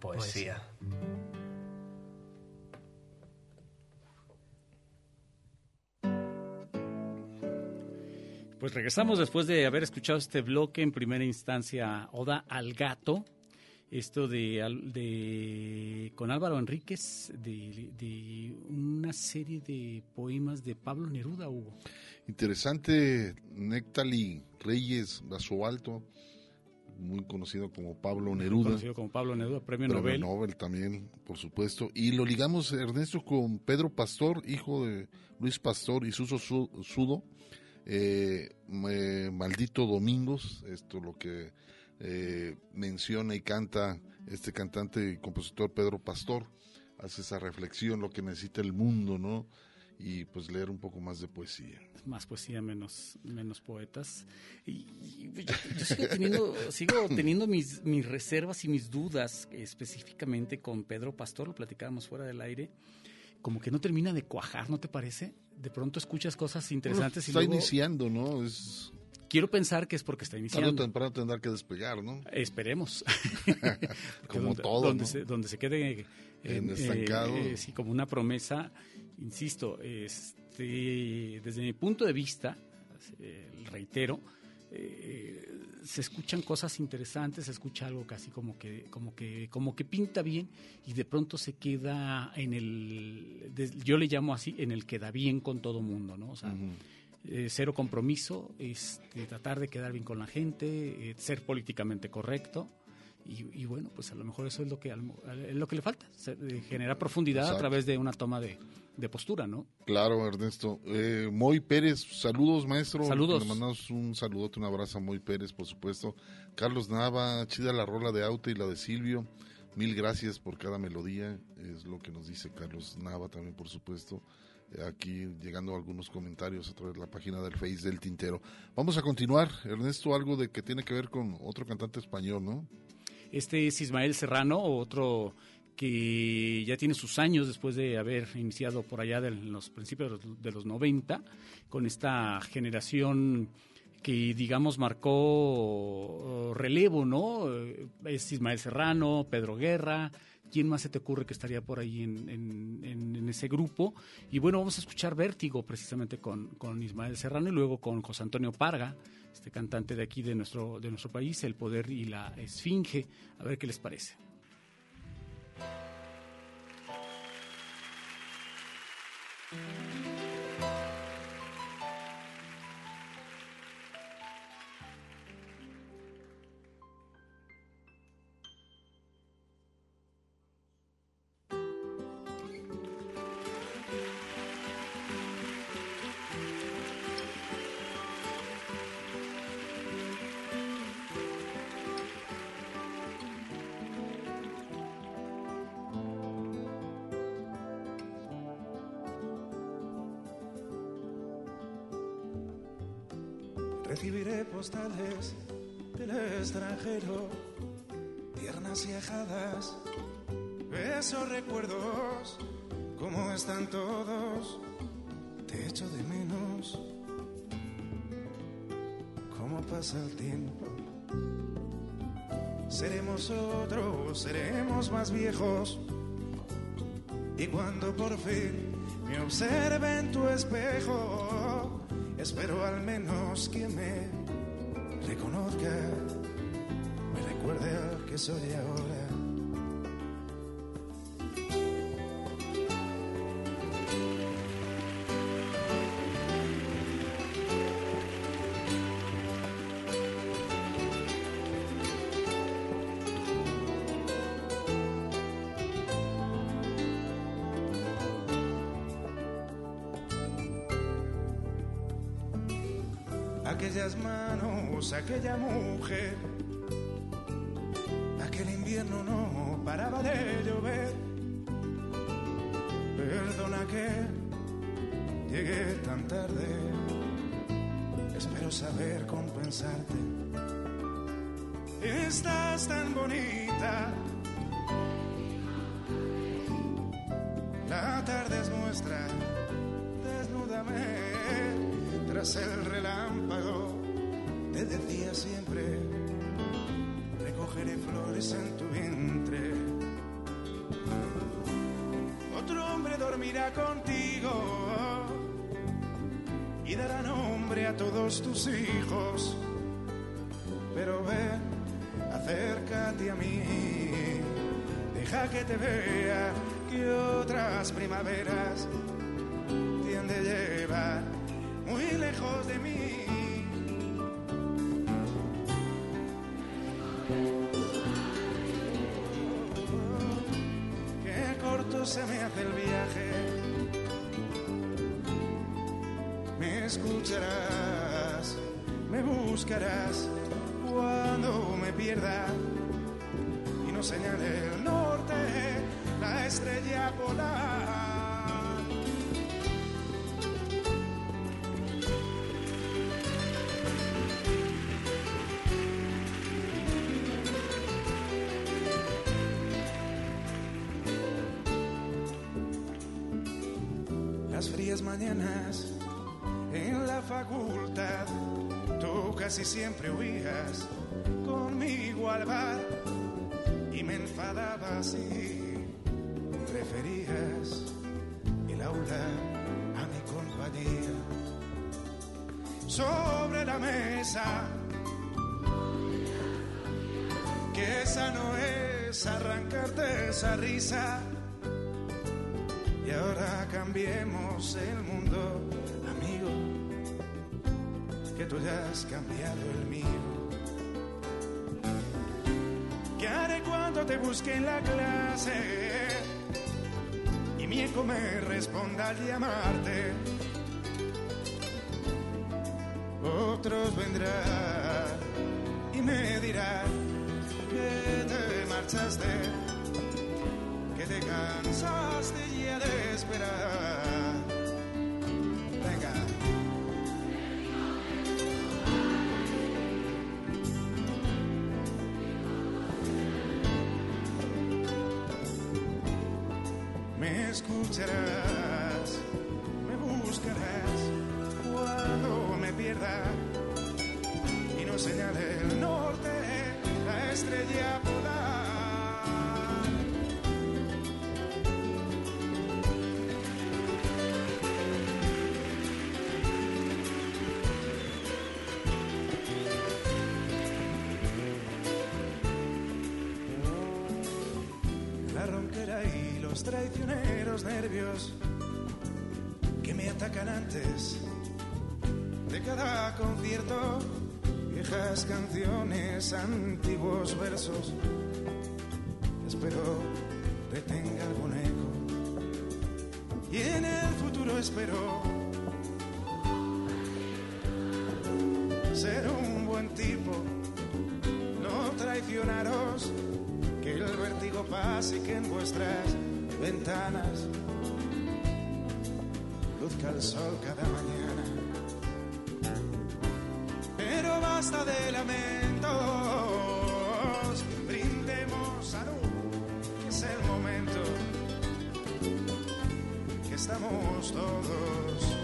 Poesía. Pues regresamos después de haber escuchado este bloque en primera instancia Oda al gato, esto de, de con Álvaro Enríquez de, de una serie de poemas de Pablo Neruda Hugo. Interesante, Néctali Reyes Alto, muy conocido como Pablo Neruda. Conocido como Pablo Neruda, premio, Premio Nobel. también, por supuesto. Y lo ligamos, Ernesto, con Pedro Pastor, hijo de Luis Pastor y Suso Su- Sudo. Eh, eh, Maldito Domingos, esto lo que eh, menciona y canta este cantante y compositor Pedro Pastor. Hace esa reflexión, lo que necesita el mundo, ¿no? Y pues leer un poco más de poesía. Más poesía, menos, menos poetas. Y, y yo, yo sigo teniendo, sigo teniendo mis, mis reservas y mis dudas, específicamente con Pedro Pastor, lo platicábamos fuera del aire. Como que no termina de cuajar, ¿no te parece? De pronto escuchas cosas interesantes y Está luego... iniciando, ¿no? Es quiero pensar que es porque está Tarde o iniciando. temprano tendrá que despegar, ¿no? Esperemos. Como donde, todo, donde, ¿no? se, donde se quede En eh, estancado. eh, sí, como una promesa, insisto, este, desde mi punto de vista, eh, reitero, eh, se escuchan cosas interesantes, se escucha algo casi como que, como que, como que pinta bien y de pronto se queda en el, yo le llamo así, en el queda bien con todo mundo, ¿no? O sea, eh, cero compromiso, este, tratar de quedar bien con la gente, eh, ser políticamente correcto. Y, y bueno, pues a lo mejor eso es lo que, es lo que le falta, eh, generar profundidad Exacto. a través de una toma de, de postura, ¿no? Claro, Ernesto. Eh, Moy Pérez, saludos, maestro. Saludos. Le mandamos un saludote, un abrazo a Moy Pérez, por supuesto. Carlos Nava, chida la rola de Auto y la de Silvio. Mil gracias por cada melodía, es lo que nos dice Carlos Nava también, por supuesto. Eh, Aquí llegando algunos comentarios a través de la página del Face del Tintero. Vamos a continuar, Ernesto, algo de que tiene que ver con otro cantante español, ¿no? Este es Ismael Serrano, otro que ya tiene sus años después de haber iniciado por allá de los principios de los, de los 90, con esta generación que digamos marcó uh, relevo, ¿no? Es Ismael Serrano, Pedro Guerra, ¿quién más se te ocurre que estaría por ahí en, ese grupo? Y bueno, vamos a escuchar Vértigo precisamente con Ismael Serrano y luego con José Antonio Parga, este cantante de aquí de nuestro, de nuestro país, El Poder y la Esfinge, a ver qué les parece. Recibiré postales del extranjero, tiernas y ajadas, esos recuerdos, cómo están todos, te echo de menos, cómo pasa el tiempo. Seremos otros, seremos más viejos, y cuando por fin me observe en tu espejo, espero al menos que me reconozca, me recuerde al que soy ahora. Aquella mujer, aquel invierno no paraba de llover. Perdona que llegué tan tarde, espero saber compensarte. Estás tan bonita, contigo y dará nombre a todos tus hijos. Pero ven, acércate a mí, deja que te vea que otras primaveras te han de llevar muy lejos de mí. Se me hace el viaje. Escucharás, me buscarás cuando me pierda y no señale el norte, la estrella polar. Las frías mañanas siempre huías conmigo al bar y me enfadabas y preferías el aula a mi compañía. Sobre la mesa, que esa no es arrancarte esa risa. Y ahora cambiemos el mundo, que tú ya has cambiado el mío. ¿Qué haré cuando te busque en la clase? Y mi eco me responda al llamarte. Otros vendrán y me dirán que te marchaste, que te cansaste ya de esperar. Escucharás, me buscarás cuando me pierda y no señale el norte, la estrella polar. La ronquera los traicioneros nervios que me atacan antes de cada concierto, viejas canciones, antiguos versos. Espero detenga algún eco. Y en el futuro espero ser un buen tipo, no traicionaros, que el vértigo pase y que en vuestras ventanas luzca el sol cada mañana pero basta de lamentos. Brindemos salud, que es el momento que estamos todos,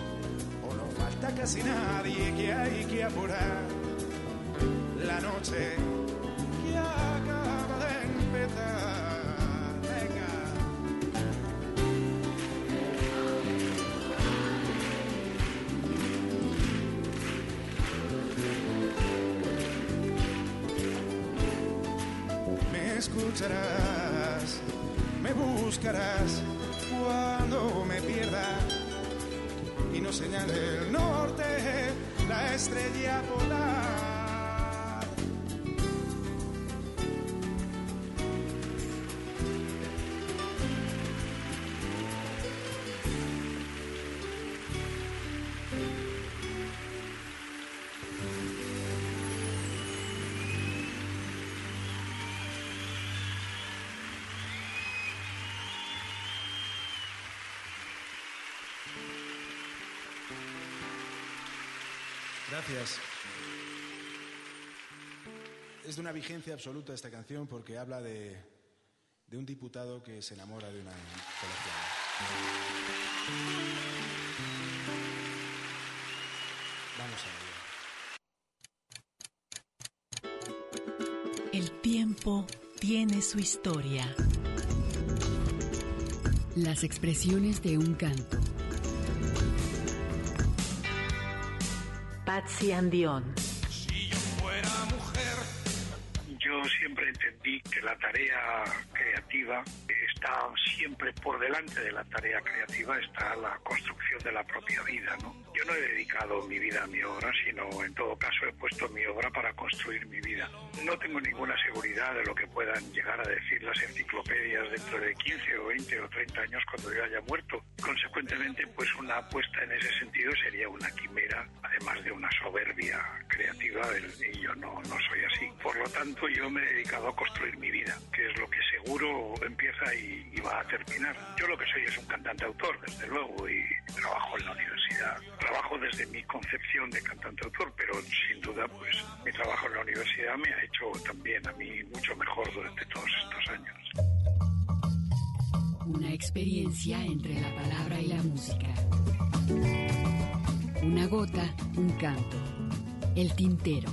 o no falta casi nadie que hay que apurar. La noche me buscarás cuando me pierda y no señale el norte, la estrella polar. Gracias. Es de una vigencia absoluta esta canción porque habla de, un diputado que se enamora de una colegiala. Vamos a ver. El tiempo tiene su historia. Las expresiones de un canto. Andión. fuera mujer. Yo siempre entendí que la tarea creativa está siempre por delante de la tarea creativa, está la construcción de la propia vida, ¿no? Yo no he dedicado mi vida a mi obra, sino en todo caso he puesto mi obra para construir mi vida. No tengo ninguna seguridad de lo que puedan llegar a decir las enciclopedias dentro de 15 o 20 o 30 años cuando yo haya muerto. Consecuentemente, pues una apuesta en ese sentido sería una quimera, además de una soberbia creativa, y yo no, no soy así. Por lo tanto, yo me he dedicado a construir mi vida, que es lo que seguro empieza y, y va a terminar. Yo lo que soy es un cantante-autor, desde luego, y trabajo en la universidad. Trabajo desde mi concepción de cantante-autor, pero sin duda, pues mi trabajo en la universidad me ha hecho también a mí mucho mejor durante todos estos años. Una experiencia entre la palabra y la música. Una gota, un canto. El Tintero.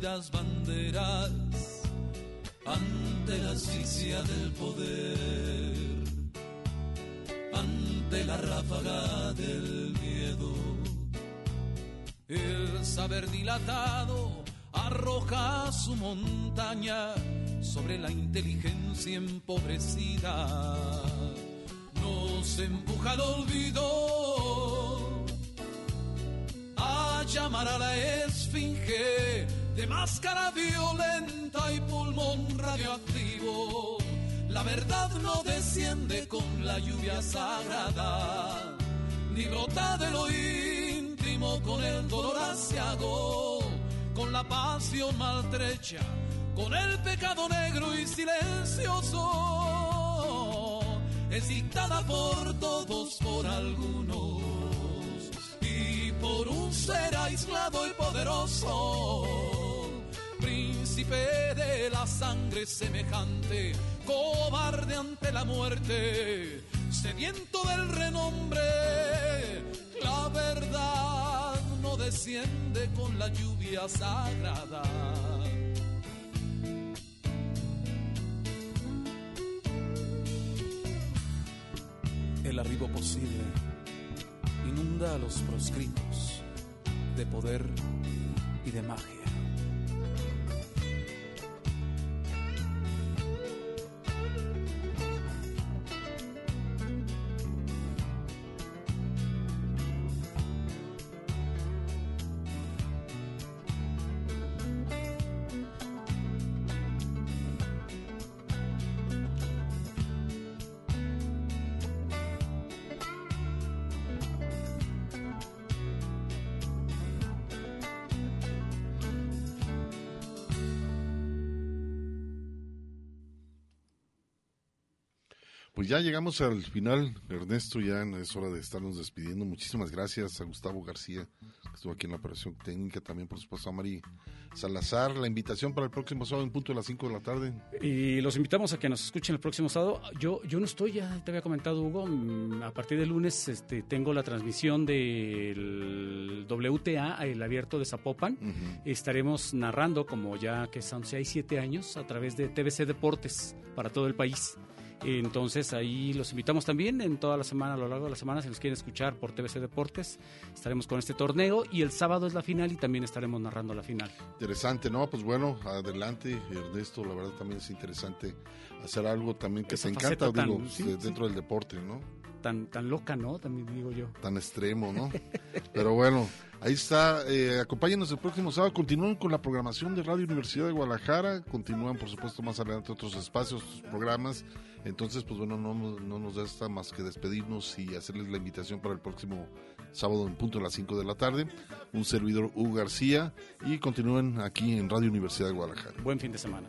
Banderas ante la asfixia del poder ante la ráfaga del miedo. El saber dilatado arroja su montaña sobre la inteligencia empobrecida. Nos empuja al olvido a llamar a la esfinge de máscara violenta y pulmón radioactivo. La verdad no desciende con la lluvia sagrada, ni brota de lo íntimo con el dolor asiago, con la pasión maltrecha, con el pecado negro y silencioso. Es dictada por todos, por algunos, y por un ser aislado y poderoso príncipe de la sangre semejante, cobarde ante la muerte, sediento del renombre. La verdad no desciende con la lluvia sagrada. El arribo posible inunda a los proscritos de poder y de magia. Llegamos al final, Ernesto, ya es hora de estarnos despidiendo. Muchísimas gracias a Gustavo García, que estuvo aquí en la operación técnica, también por supuesto a Mari Salazar. La invitación para el próximo sábado en punto de las 5 de la tarde. Y los invitamos a que nos escuchen el próximo sábado. Yo, yo no estoy, ya te había comentado, Hugo, a partir del lunes este, tengo la transmisión del WTA, el abierto de Zapopan. Estaremos narrando, como ya que son 6, 7 años, a través de TVC Deportes para todo el país. Entonces ahí los invitamos también en toda la semana, a lo largo de la semana, si nos quieren escuchar por TVC Deportes, estaremos con este torneo y el sábado es la final y también estaremos narrando la final. Interesante, ¿no? Pues bueno, adelante, Ernesto, la verdad también es interesante hacer algo también que Esa te encanta, tan- digo, sí, de- sí. dentro del deporte, ¿no? Tan, tan loca, ¿no? También digo yo. Tan extremo, ¿no? Pero bueno, ahí está. Eh, acompáñenos el próximo sábado. Continúen con la programación de Radio Universidad de Guadalajara. Continúan, por supuesto, más adelante otros espacios, otros programas. Entonces, pues bueno, no, nos- no nos resta más que despedirnos y hacerles la invitación para el próximo sábado en punto a las 5 de la tarde. Un servidor Hugo García y continúen aquí en Radio Universidad de Guadalajara. Buen fin de semana.